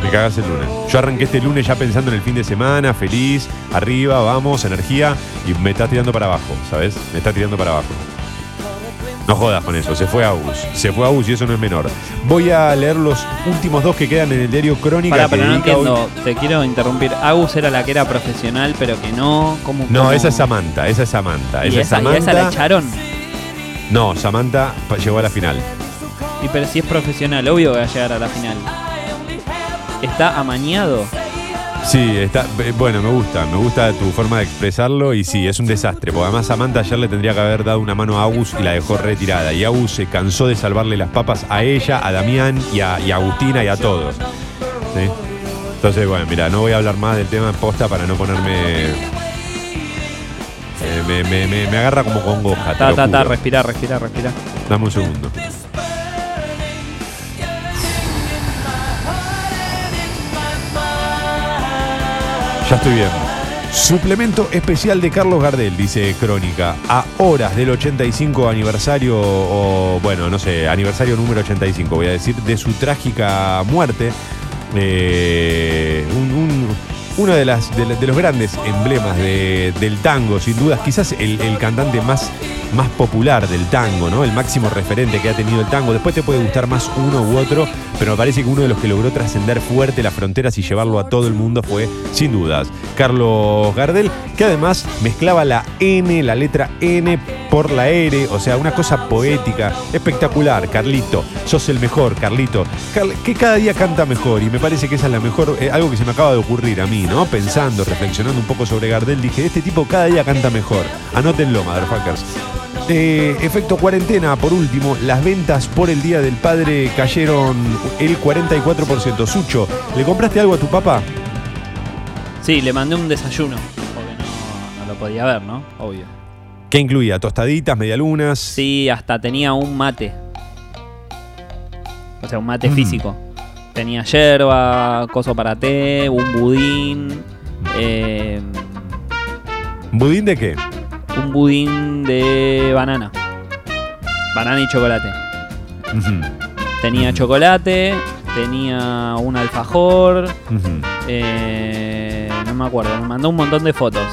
Me cagás el lunes. Yo arranqué este lunes ya pensando en el fin de semana, feliz, arriba, vamos, energía, y me está tirando para abajo, ¿sabes? Me está tirando para abajo. No jodas con eso, se fue a Agus. Se fue a Agus y eso no es menor. Voy a leer los últimos dos que quedan en el diario Crónica. Pará, que pero no hoy- entiendo, te quiero interrumpir. Agus era la que era profesional, pero que no. ¿cómo, No, cómo? esa es Samantha, esa es Samantha. ¿Y Esa es esa, y Samantha. esa la echaron? No, Samantha llegó a la final. Y pero si es profesional, obvio que va a llegar a la final. Está amañado. Sí, está, eh, bueno, me gusta, me gusta tu forma de expresarlo y sí, es un desastre, porque además Samantha ayer le tendría que haber dado una mano a Agus y la dejó retirada. Y Agus se cansó de salvarle las papas a ella, a Damián y a, y a Agustina y a todos. ¿Sí? Entonces, bueno, mira, no voy a hablar más del tema en posta para no ponerme... eh, me, me- me- me agarra como congoja. Ta, ta, ta, respira, respira, respira. Dame un segundo. Ya estoy bien. Suplemento especial de Carlos Gardel, dice Crónica. A horas del 85 aniversario, o bueno, no sé, aniversario número 85, voy a decir, de su trágica muerte. Eh, un- un- uno de, los grandes emblemas de- del tango, sin dudas, quizás el, el cantante más, más popular del tango, ¿no? El máximo referente que ha tenido el tango. Después te puede gustar más uno u otro, pero me parece que uno de los que logró trascender fuerte las fronteras y llevarlo a todo el mundo fue, sin dudas, Carlos Gardel, que además mezclaba la N, la letra N por la R, o sea, una cosa poética, espectacular, Carlito, sos el mejor, Carlito, Carl- que cada día canta mejor y me parece que esa es la mejor, eh, algo que se me acaba de ocurrir a mí, ¿no? Pensando, reflexionando un poco sobre Gardel, dije, este tipo cada día canta mejor, anótenlo, motherfuckers. Eh, efecto cuarentena, por último, las ventas por el Día del Padre cayeron el 44%. Sucho, ¿le compraste algo a tu papá? Sí, le mandé un desayuno. Porque no, no lo podía ver, ¿no? Obvio. ¿Qué incluía? ¿Tostaditas, medialunas? Sí, hasta tenía un mate. O sea, un mate Mm. físico. Tenía yerba, coso para té, un budín. eh, ¿Budín de qué? un budín de banana. banana y chocolate. Tenía chocolate, tenía un alfajor, eh, no me acuerdo, me mandó un montón de fotos.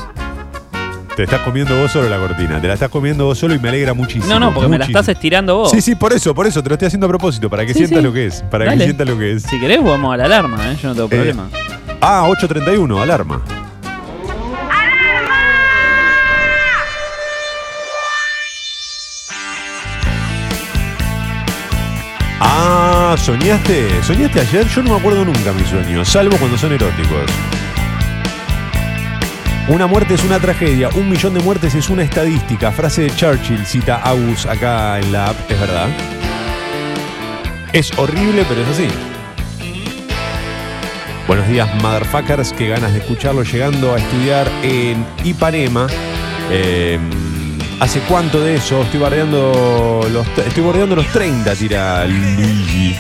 Te estás comiendo vos solo la cortina. Te la estás comiendo vos solo y me alegra muchísimo. No, no, porque me la estás estirando vos. Sí, sí, por eso, por eso. Te lo estoy haciendo a propósito, para que Sí, sientas sí. lo que es. Para Dale. que sientas lo que es. Si querés, vamos a la alarma, ¿eh? yo no tengo problema. Ah, 8.31, alarma. Ah, ¿soñaste? ¿Soñaste ayer? Yo no me acuerdo nunca mis sueños, salvo cuando son eróticos. Una muerte es una tragedia, un millón de muertes es una estadística. Frase de Churchill, cita Agus acá en la app, es verdad. Es horrible, pero es así. Buenos días, motherfuckers. Qué ganas de escucharlo llegando a estudiar en Ipanema. Eh, ¿Hace cuánto de eso? Estoy bordeando los, estoy bordeando los 30, tira Luigi.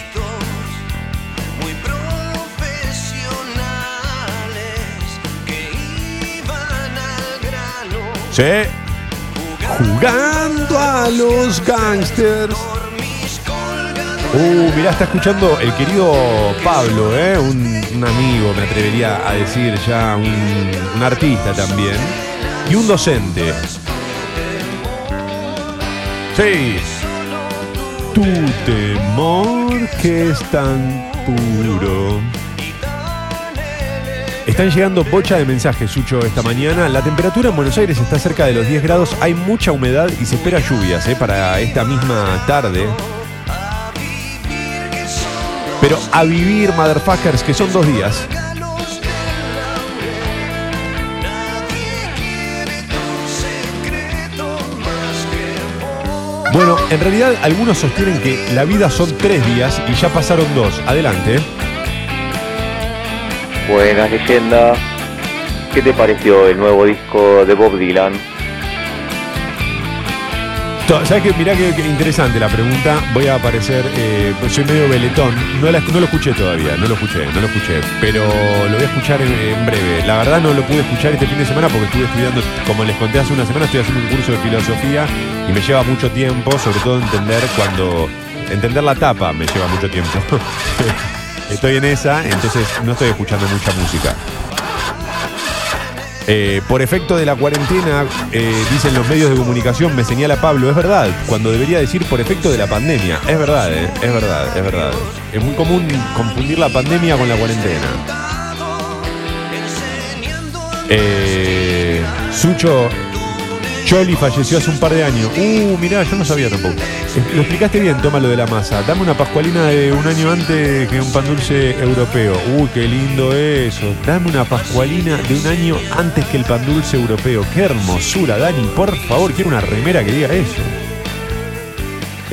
Sí. Jugando a los gangsters. Uh, mirá, está escuchando el querido Pablo, ¿eh? un, amigo, me atrevería a decir ya, un artista también. Y un docente. Sí. Tu temor que es tan puro. Están llegando bocha de mensajes, Sucho, esta mañana. La temperatura en Buenos Aires está cerca de los 10 grados. Hay mucha humedad y se espera lluvias ¿eh? para esta misma tarde. Pero a vivir, motherfuckers, que son dos días. Bueno, en realidad algunos sostienen que la vida son tres días y ya pasaron dos. Adelante. Buenas leyenda. ¿Qué te pareció el nuevo disco de Bob Dylan? ¿Sabes qué? Mirá qué interesante la pregunta. Voy a aparecer, eh, pues soy medio veletón. No, lo escuché todavía, no lo escuché, no lo escuché. Pero lo voy a escuchar en breve. La verdad no lo pude escuchar este fin de semana porque estuve estudiando, como les conté hace una semana, estoy haciendo un curso de filosofía y me lleva mucho tiempo, sobre todo entender cuando... Entender la tapa me lleva mucho tiempo. estoy en esa, entonces no estoy escuchando mucha música. Eh, por efecto de la cuarentena, eh, dicen los medios de comunicación, me señala Pablo, es verdad, cuando debería decir por efecto de la pandemia. Es verdad, eh, es verdad, es verdad. Es muy común confundir la pandemia con la cuarentena. Sucho, Choli falleció hace un par de años. Uh, mirá, yo no sabía tampoco. Eh, Lo explicaste bien, toma lo de la masa. Dame una pascualina de un año antes que un pan dulce europeo. Uy, qué lindo eso. Dame una pascualina de un año antes que el pan dulce europeo. Qué hermosura, Dani. Por favor, quiero una remera que diga eso.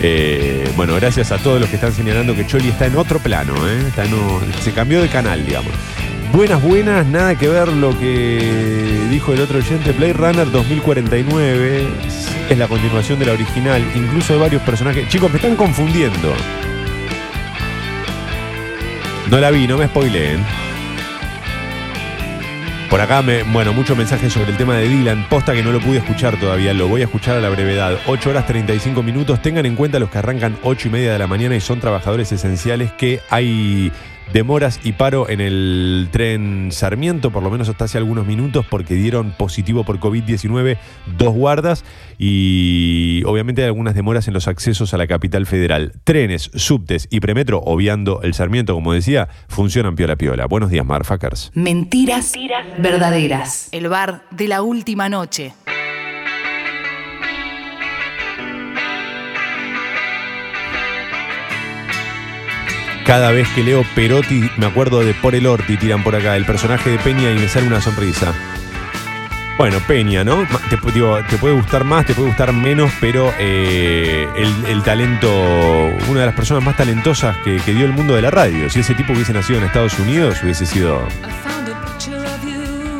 Eh, bueno, gracias a todos los que están señalando que Choli está en otro plano, ¿eh? Se cambió de canal, digamos. Buenas, buenas, nada que ver lo que dijo el otro oyente. Blade Runner 2049 es la continuación de la original, incluso de varios personajes. Chicos, me están confundiendo. No la vi, no me spoileen. Por acá, me, bueno, muchos mensajes sobre el tema de Dylan. Posta que no lo pude escuchar todavía, lo voy a escuchar a la brevedad. 8 horas 35 minutos. Tengan en cuenta los que arrancan 8 y media de la mañana y son trabajadores esenciales que hay demoras y paro en el tren Sarmiento, por lo menos hasta hace algunos minutos, porque dieron positivo por COVID-19 dos guardas y obviamente hay algunas demoras en los accesos a la capital federal. Trenes, subtes y premetro, obviando el Sarmiento, como decía, funcionan piola piola. Buenos días, Marfuckers. Mentiras verdaderas. El bar de la última noche. Cada vez que leo Perotti, me acuerdo de Por el Orti, tiran por acá, el personaje de Peña y me sale una sonrisa. Bueno, Peña, ¿no? Te, puede gustar más, te puede gustar menos, pero eh, el, el talento, una de las personas más talentosas que, que dio el mundo de la radio. Si ese tipo hubiese nacido en Estados Unidos, hubiese sido,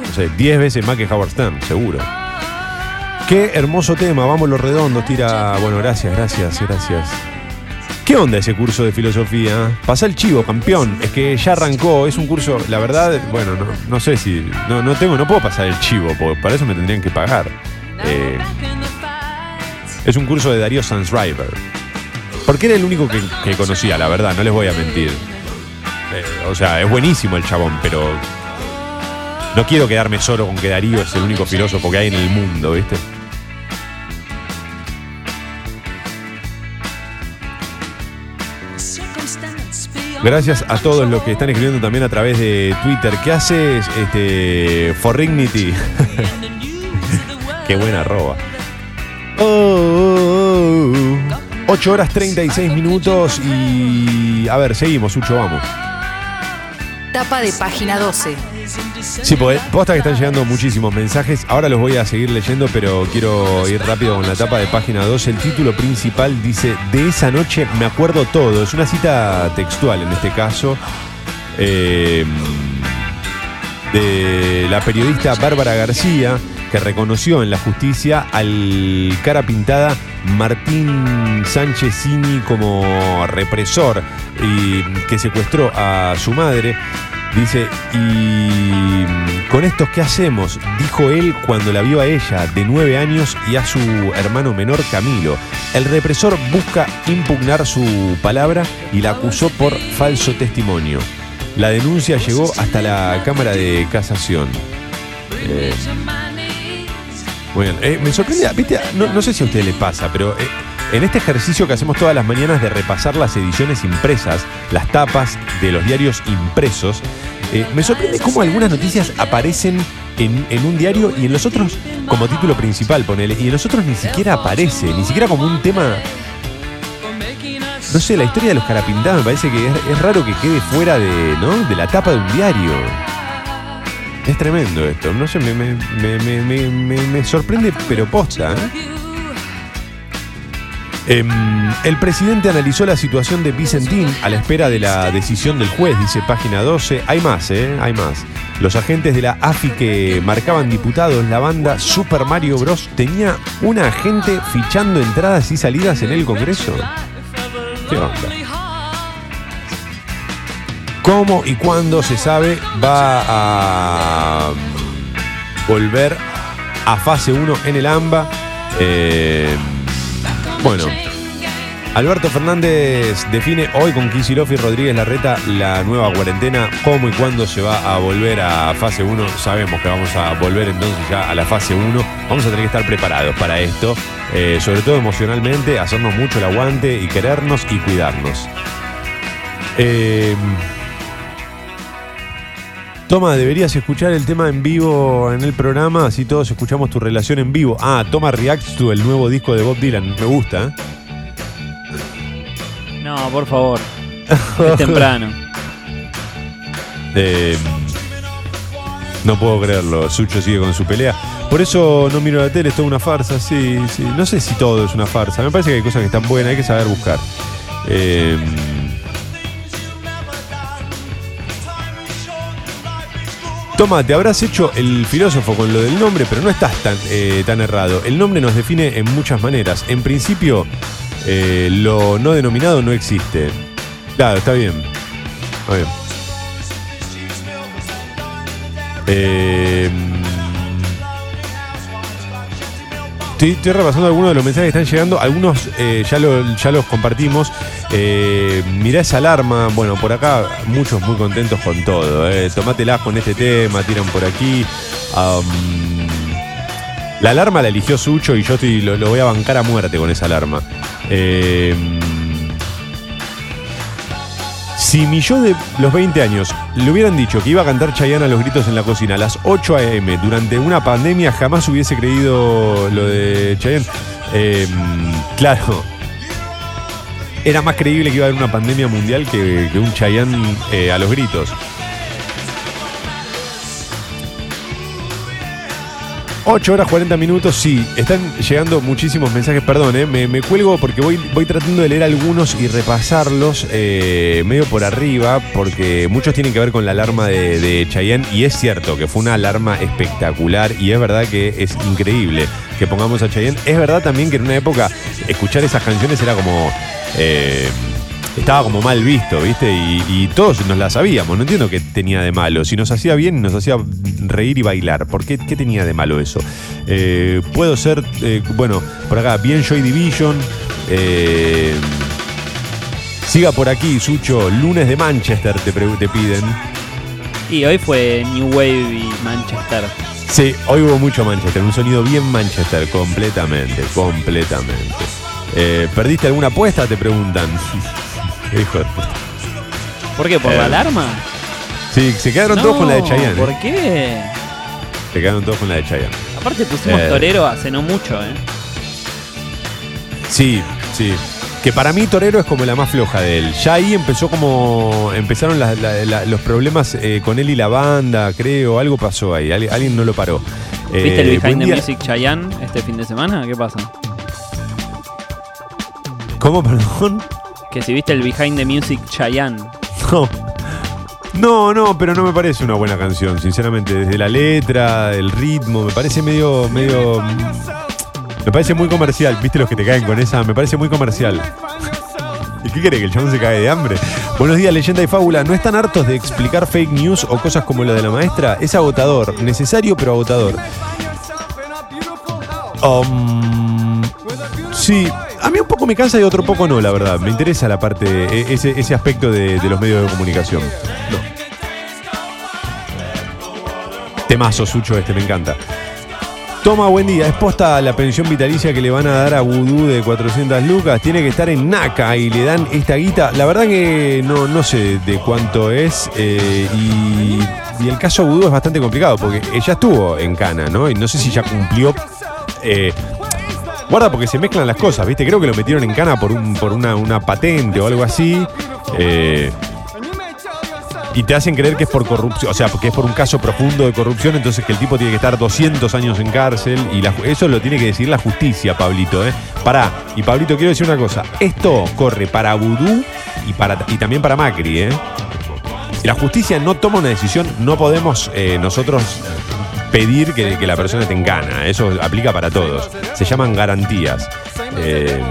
no sé, 10 veces más que Howard Stern, seguro. Qué hermoso tema, vamos los redondos, tira. Bueno, gracias, gracias, gracias. ¿Qué onda ese curso de filosofía? Pasa el chivo, campeón. Es que ya arrancó, es un curso, la verdad, bueno, no, no sé si. No, no tengo, no puedo pasar el chivo, porque para eso me tendrían que pagar. Eh, es un curso de Darío Sansriver. Porque era el único que, conocía, la verdad, no les voy a mentir. Eh, o sea, es buenísimo el chabón, pero no quiero quedarme solo con que Darío es el único filósofo que hay en el mundo, ¿viste? Gracias a todos los que están escribiendo también a través de Twitter. ¿Qué haces, este, Forrignity? Qué buena arroba. Oh, 8 horas 36 minutos y... A ver, seguimos, Ucho, vamos. Tapa de página 12. Sí, porque posta que están llegando muchísimos mensajes. Ahora los voy a seguir leyendo, pero quiero ir rápido con la tapa de página 2. El título principal dice, de esa noche me acuerdo todo. Es una cita textual en este caso. eh, de la periodista Bárbara García, que reconoció en la justicia al cara pintada Martín Sánchez Cini como represor y que secuestró a su madre. Dice, y con estos, ¿qué hacemos? Dijo él cuando la vio a ella de nueve años y a su hermano menor Camilo. El represor busca impugnar su palabra y la acusó por falso testimonio. La denuncia llegó hasta la Cámara de Casación. Eh, bueno, eh, me sorprende, viste, no, sé si a ustedes les pasa, pero eh, en este ejercicio que hacemos todas las mañanas de repasar las ediciones impresas, las tapas de los diarios impresos, eh, me sorprende cómo algunas noticias aparecen en, en un diario y en los otros como título principal, ponele, y en los otros ni siquiera aparece, ni siquiera como un tema... No sé, la historia de los carapintados me parece que es, es raro que quede fuera de, ¿no? de la tapa de un diario. Es tremendo esto. No sé, me, me- me- me- sorprende, pero posta. ¿eh? Em, el presidente analizó la situación de Vicentín a la espera de la decisión del juez, dice página 12. Hay más, ¿eh? Hay más. Los agentes de la AFI que marcaban diputados, la banda Super Mario Bros. tenía un agente fichando entradas y salidas en el Congreso. ¿Qué onda? ¿Cómo y cuándo se sabe va a volver a fase 1 en el AMBA? Eh, bueno, Alberto Fernández define hoy con Kicillof y Rodríguez Larreta la nueva cuarentena. ¿Cómo y cuándo se va a volver a fase 1? Sabemos que vamos a volver entonces ya a la fase 1. Vamos a tener que estar preparados para esto, eh, sobre todo emocionalmente, hacernos mucho el aguante y querernos y cuidarnos. Eh, Toma, deberías escuchar el tema en vivo en el programa, así todos escuchamos tu relación en vivo. Ah, Toma Reacts to el nuevo disco de Bob Dylan. Me gusta, ¿eh? No, por favor. Es temprano. Eh, no puedo creerlo, Sucho sigue con su pelea. Por eso no miro la tele, es toda una farsa, sí, sí. No sé si todo es una farsa, me parece que hay cosas que están buenas, hay que saber buscar. Eh, Toma, te habrás hecho el filósofo con lo del nombre, pero no estás tan, eh, tan errado. El nombre nos define en muchas maneras. En principio, eh, lo no denominado no existe. Claro, está bien. Está bien. Eh, estoy, estoy repasando algunos de los mensajes que están llegando. Algunos eh, ya, lo- ya los compartimos. Eh, mirá esa alarma. Bueno, por acá muchos muy contentos con todo. Eh. Tomátela con este tema, tiran por aquí. La alarma la eligió Sucho y yo lo, lo voy a bancar a muerte con esa alarma. Eh, si mi de los 20 años le hubieran dicho que iba a cantar Chayanne a los gritos en la cocina a las 8 a.m. durante una pandemia, jamás hubiese creído lo de Chayanne. Eh, claro, era más creíble que iba a haber una pandemia mundial que, un Chayanne eh, a los gritos. 8 horas 40 minutos, sí, están llegando muchísimos mensajes, perdón, eh, me, me cuelgo porque voy, voy tratando de leer algunos y repasarlos eh, medio por arriba, porque muchos tienen que ver con la alarma de, de Chayanne y es cierto que fue una alarma espectacular y es verdad que es increíble que pongamos a Chayanne. Es verdad también que en una época escuchar esas canciones era como... eh, estaba como mal visto, ¿viste? Y, todos nos la sabíamos. No entiendo qué tenía de malo. Si nos hacía bien, nos hacía reír y bailar. ¿Por qué, qué tenía de malo eso? Eh, puedo ser, eh, bueno, por acá, bien Joy Division. Siga por aquí, Sucho. Lunes de Manchester te, te piden. Y hoy fue New Wave y Manchester. Sí, hoy hubo mucho Manchester. Un sonido bien Manchester, completamente, completamente. Eh, ¿Perdiste alguna apuesta? Te preguntan. Hijo de puta. ¿Por qué? ¿Por Eh, la alarma? Sí, se quedaron todos con la de Chayanne. ¿Por ¿eh? qué? Se quedaron todos con la de Chayanne. Aparte pusimos Eh. torero hace no mucho, ¿eh? Sí, sí. Que para mí Torero es como la más floja de él. Ya ahí empezó como. Empezaron la- la- la- los problemas eh, con él y la banda, creo. Algo pasó ahí. Alguien, alguien no lo paró. ¿Viste el Eh, Behind the Music Chayanne este fin de semana? ¿Qué pasa? ¿Cómo, perdón? Que si viste el Behind the Music Chayanne. No. No, no, pero no me parece una buena canción, sinceramente. Desde la letra, el ritmo, me parece medio. medio. Me parece muy comercial. ¿Viste los que te caen con esa? Me parece muy comercial. ¿Y qué quiere? ¿Que el chabón se cae de hambre? Buenos días, leyenda y fábula. ¿No están hartos de explicar fake news o cosas como la de la maestra? Es agotador, necesario pero agotador. Um, sí, a mí un poco me cansa y otro poco no, la verdad. Me interesa la parte, e- ese, ese aspecto de, de los medios de comunicación. No. Temazo, Sucho, este, me encanta. Toma, buen día. Es posta la pensión vitalicia que le van a dar a Vudú de 400 lucas. Tiene que estar en NACA y le dan esta guita. La verdad que no, no sé de cuánto es. eh, y, y el caso Vudú es bastante complicado porque ella estuvo en Cana, ¿no? Y no sé si ya cumplió. eh, guarda porque se mezclan las cosas, ¿viste? Creo que lo metieron en Cana por, un, por una, una patente o algo así. eh, y te hacen creer que es por corrupción, o sea, porque es por un caso profundo de corrupción, entonces que el tipo tiene que estar 200 años en cárcel y eso lo tiene que decir la justicia, Pablito, ¿eh? Pará, y Pablito, quiero decir una cosa, esto corre para Vudú y, para, y también para Macri, ¿eh? Si la justicia no toma una decisión, no podemos eh, nosotros pedir que, que la persona esté en gana, eso aplica para todos, se llaman garantías. Eh,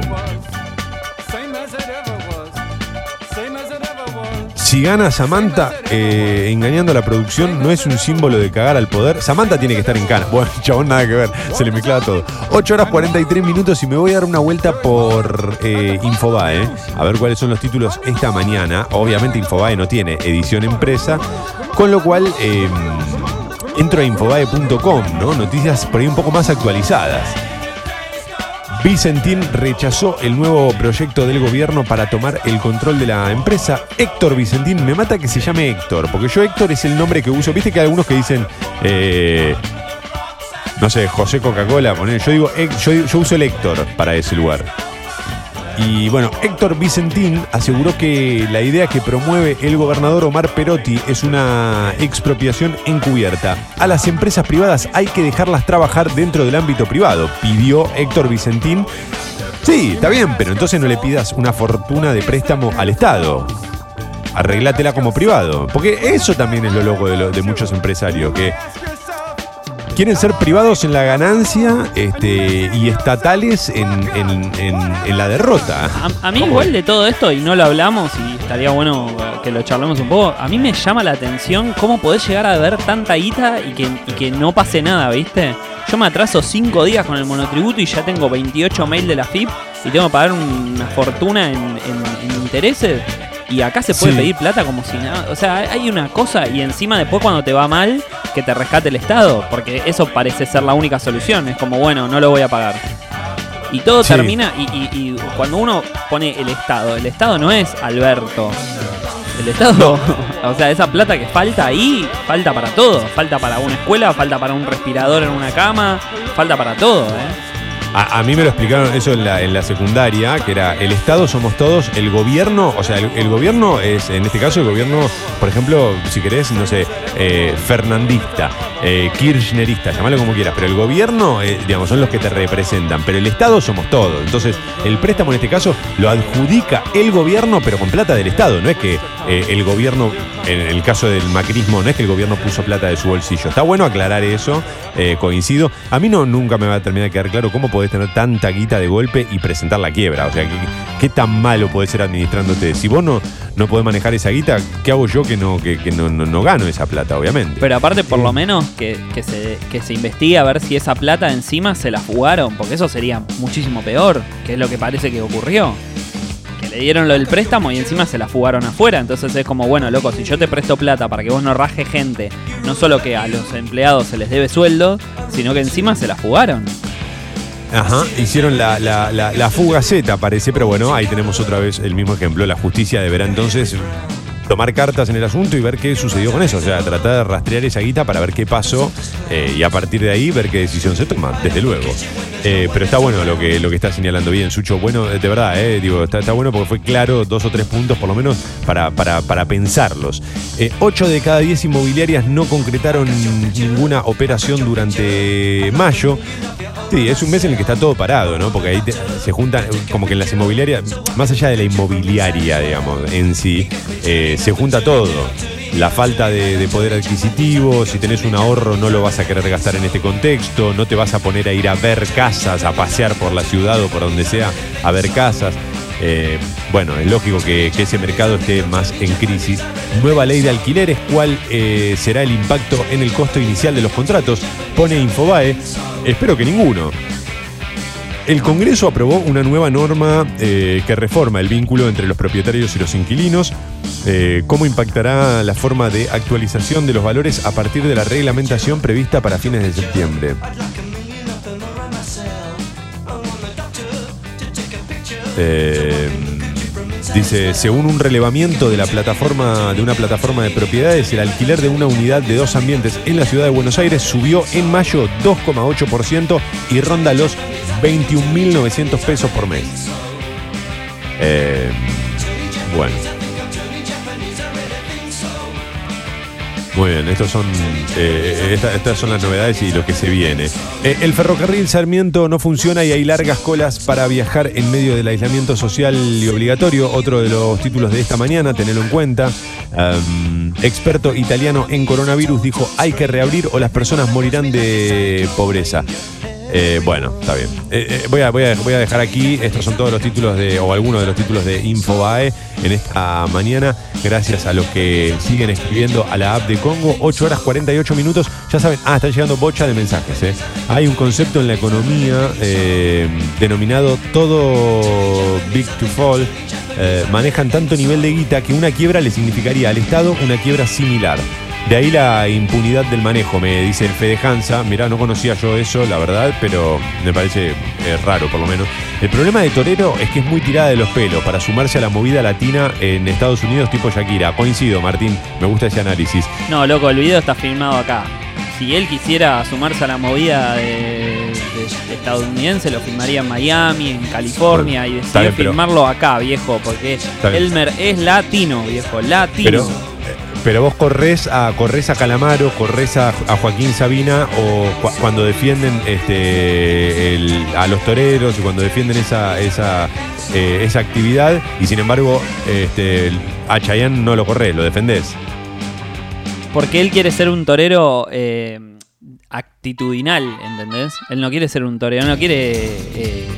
Si gana Samantha eh, engañando la producción, no es un símbolo de cagar al poder. Samantha tiene que estar en cana. Bueno, chabón, nada que ver. Se le mezclaba todo. 8 horas 43 minutos y me voy a dar una vuelta por eh, Infobae. A ver cuáles son los títulos esta mañana. Obviamente Infobae no tiene edición empresa. Con lo cual eh, entro a infobae.com, ¿no? Noticias por ahí un poco más actualizadas. Vicentín rechazó el nuevo proyecto del gobierno para tomar el control de la empresa. Héctor Vicentín, me mata que se llame Héctor, porque yo Héctor es el nombre que uso. Viste que hay algunos que dicen, eh, no sé, José Coca-Cola. Yo digo, Hec- yo, yo uso el Héctor para ese lugar. Y bueno, Héctor Vicentín aseguró que la idea que promueve el gobernador Omar Perotti es una expropiación encubierta. A las empresas privadas hay que dejarlas trabajar dentro del ámbito privado, pidió Héctor Vicentín. Sí, está bien, pero entonces no le pidas una fortuna de préstamo al Estado. Arreglátela como privado. Porque eso también es lo loco de, muchos empresarios, que quieren ser privados en la ganancia este, y estatales en, en- en- en la derrota. A, a mí igual de todo esto, y no lo hablamos, y estaría bueno que lo charlemos un poco, a mí me llama la atención cómo podés llegar a ver tanta guita y que, y que no pase nada, ¿viste? Yo me atraso 5 días con el monotributo y ya tengo 28 mail de la FIP y tengo que pagar una fortuna en intereses. Y acá se puede Sí. pedir plata como si nada. O sea, hay una cosa y encima después cuando te va mal, que te rescate el Estado. Porque eso parece ser la única solución. Es como, bueno, no lo voy a pagar. Y todo Sí. termina, y, y- y cuando uno pone el Estado, el Estado no es Alberto. El Estado, o sea, esa plata que falta ahí, falta para todo. Falta para una escuela, falta para un respirador en una cama, falta para todo, ¿eh? A, mí me lo explicaron eso en la, en la secundaria, que era el Estado somos todos, el gobierno, o sea, el, el gobierno es, en este caso, el gobierno, por ejemplo, si querés, no sé, eh, fernandista, eh, kirchnerista, llamalo como quieras, pero el gobierno, eh, digamos, son los que te representan, pero el Estado somos todos. Entonces, el préstamo en este caso lo adjudica el gobierno, pero con plata del Estado, no es que el gobierno, en el caso del macrismo, no es que el gobierno puso plata de su bolsillo. Está bueno aclarar eso, coincido. A mí no nunca me va a terminar de quedar claro cómo podés tener tanta guita de golpe y presentar la quiebra. O sea, ¿qué, qué tan malo podés ser administrándote? Si vos no, no podés manejar esa guita, ¿qué hago yo que no, que, que no, no- no gano esa plata, obviamente? Pero aparte, por lo menos, que, que se, que se investigue a ver si esa plata encima se la fugaron, porque eso sería muchísimo peor, que es lo que parece que ocurrió. Que que le dieron lo del préstamo y encima se la fugaron afuera. Entonces es como, bueno, loco, si yo te presto plata para que vos no raje gente, no solo que a los empleados se les debe sueldo, sino que encima se la fugaron. Ajá, hicieron la, la, la, la fuga Z, parece, pero bueno, ahí tenemos otra vez el mismo ejemplo. La justicia deberá entonces tomar cartas en el asunto y ver qué sucedió con eso. O sea, tratar de rastrear esa guita para ver qué pasó eh, y a partir de ahí ver qué decisión se toma, desde luego. Eh, pero está bueno lo que, lo que está señalando bien, Sucho. Bueno, de verdad, eh, digo, está, bueno porque fue claro dos o tres puntos por lo menos para, para, para pensarlos. Eh, ocho de cada diez inmobiliarias no concretaron ninguna operación durante mayo. Sí, es un mes en el que está todo parado, ¿no? Porque ahí se juntan, como que en las inmobiliarias, más allá de la inmobiliaria, digamos, en sí, eh, se junta todo. La falta de, de poder adquisitivo, si tenés un ahorro no lo vas a querer gastar en este contexto, no te vas a poner a ir a ver casas, a pasear por la ciudad o por donde sea, a ver casas. Eh, bueno, es lógico que, que ese mercado esté más en crisis. Nueva ley de alquileres, ¿cuál eh, será el impacto en el costo inicial de los contratos? Pone Infobae. Espero que ninguno. El Congreso aprobó una nueva norma eh, que reforma el vínculo entre los propietarios y los inquilinos. Eh, ¿Cómo impactará la forma de actualización de los valores a partir de la reglamentación prevista para fines de septiembre? Eh, dice, según un relevamiento de la plataforma de una plataforma de propiedades, el alquiler de una unidad de dos ambientes en la ciudad de Buenos Aires subió en mayo 2,8% y ronda los 21.900 pesos por mes. Eh, bueno. Muy bien, estos son, eh, esta- estas son las novedades y lo que se viene. Eh, el ferrocarril Sarmiento no funciona y hay largas colas para viajar en medio del aislamiento social y obligatorio. Otro de los títulos de esta mañana, tenerlo en cuenta. Um, experto italiano en coronavirus dijo hay que reabrir o las personas morirán de pobreza. Eh, bueno, está bien. Eh, eh, voy, a, voy, a, voy a dejar aquí, estos son todos los títulos de, o algunos de los títulos de Infobae en esta mañana. Gracias a los que siguen escribiendo a la app de Congo. 8 horas 48 minutos. Ya saben, ah, están llegando bocha de mensajes. eh. Hay un concepto en la economía denominado todo big to fall. Manejan tanto nivel de guita que una quiebra le significaría al Estado una quiebra similar. De ahí la impunidad del manejo, me dice el Fede Hansa. Mirá, no conocía yo eso, la verdad, pero me parece eh, raro por lo menos. El problema de Torero es que es muy tirada de los pelos para sumarse a la movida latina en Estados Unidos tipo Shakira. Coincido, Martín, me gusta ese análisis. No, loco, el video está filmado acá. Si él quisiera sumarse a la movida de, de- de estadounidense, lo filmaría en Miami, en California, Bueno, y está decidió bien, pero- filmarlo acá, viejo, porque bien. Elmer es latino, viejo, latino. Pero, pero vos corres a, corres a Calamaro, corres a, a Joaquín Sabina o cu- cuando defienden este, el- a los toreros y cuando defienden esa, esa, eh, esa actividad y sin embargo este, a Chayanne no lo corres, lo defendés. Porque él quiere ser un torero eh, actitudinal, ¿entendés? Él no quiere ser un torero, no quiere eh,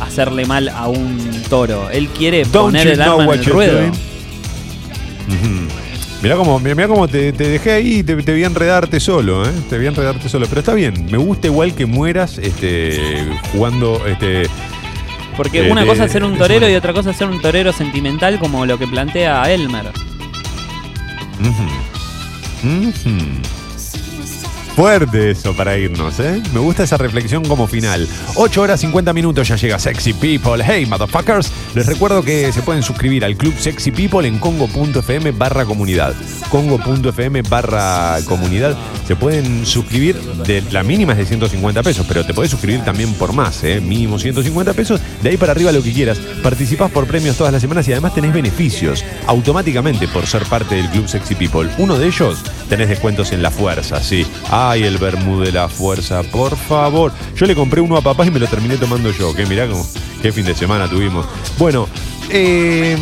hacerle mal a un toro. Él quiere Don't poner el arma en el ruedo. Mirá cómo, mirá cómo te, te dejé ahí y te, te vi enredarte solo, ¿eh? Te vi enredarte solo. Pero está bien, me gusta igual que mueras este, jugando este, Porque Eh, una cosa es ser un torero y otra cosa es ser un torero sentimental como lo que plantea Elmer. Ujú. Ujú. Fuerte eso para irnos, ¿eh? Me gusta esa reflexión como final. 8 horas 50 minutos ya llega Sexy People. Hey, motherfuckers. Les recuerdo que se pueden suscribir al Club Sexy People en congo.fm barra comunidad. Congo.fm barra comunidad. Se pueden suscribir, de la mínima es de 150 pesos, pero te puedes suscribir también por más, ¿eh? Mínimo 150 pesos. De ahí para arriba lo que quieras. Participás por premios todas las semanas y además tenés beneficios automáticamente por ser parte del Club Sexy People. Uno de ellos, tenés descuentos en la fuerza, sí. Ay, el vermú de la fuerza, por favor. Yo le compré uno a papá y me lo terminé tomando yo. Que mirá cómo, qué fin de semana tuvimos. Bueno, eh,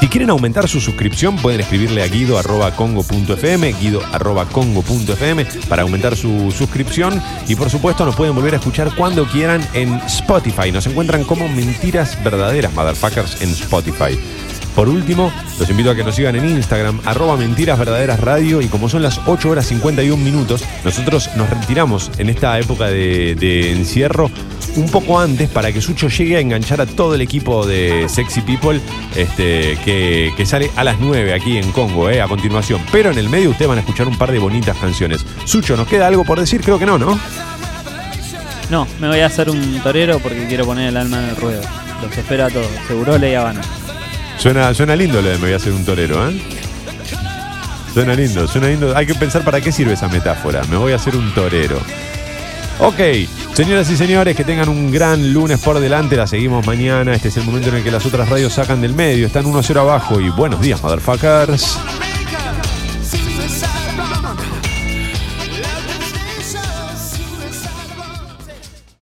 si quieren aumentar su suscripción, pueden escribirle a guido.congo.fm, guido.congo.fm para aumentar su suscripción. Y por supuesto, nos pueden volver a escuchar cuando quieran en Spotify. Nos encuentran como Mentiras Verdaderas, motherfuckers, en Spotify. Por último, los invito a que nos sigan en Instagram, arroba Mentiras Verdaderas Radio. Y como son las 8 horas 51 minutos, nosotros nos retiramos en esta época de, encierro un poco antes para que Sucho llegue a enganchar a todo el equipo de Sexy People este, que, sale a las 9 aquí en Congo, eh, a continuación. Pero en el medio ustedes van a escuchar un par de bonitas canciones. Sucho, ¿nos queda algo por decir? Creo que no, ¿no? No, me voy a hacer un torero porque quiero poner el alma en el ruedo. Los espero a todos. Seguro Ley Habana. Suena, suena lindo lo de me voy a hacer un torero, ¿eh? Suena lindo, suena lindo. Hay que pensar para qué sirve esa metáfora. Me voy a hacer un torero. Ok, señoras y señores, que tengan un gran lunes por delante. La seguimos mañana. Este es el momento en el que las otras radios sacan del medio. Están 1 a 0 abajo. Y buenos días, motherfuckers.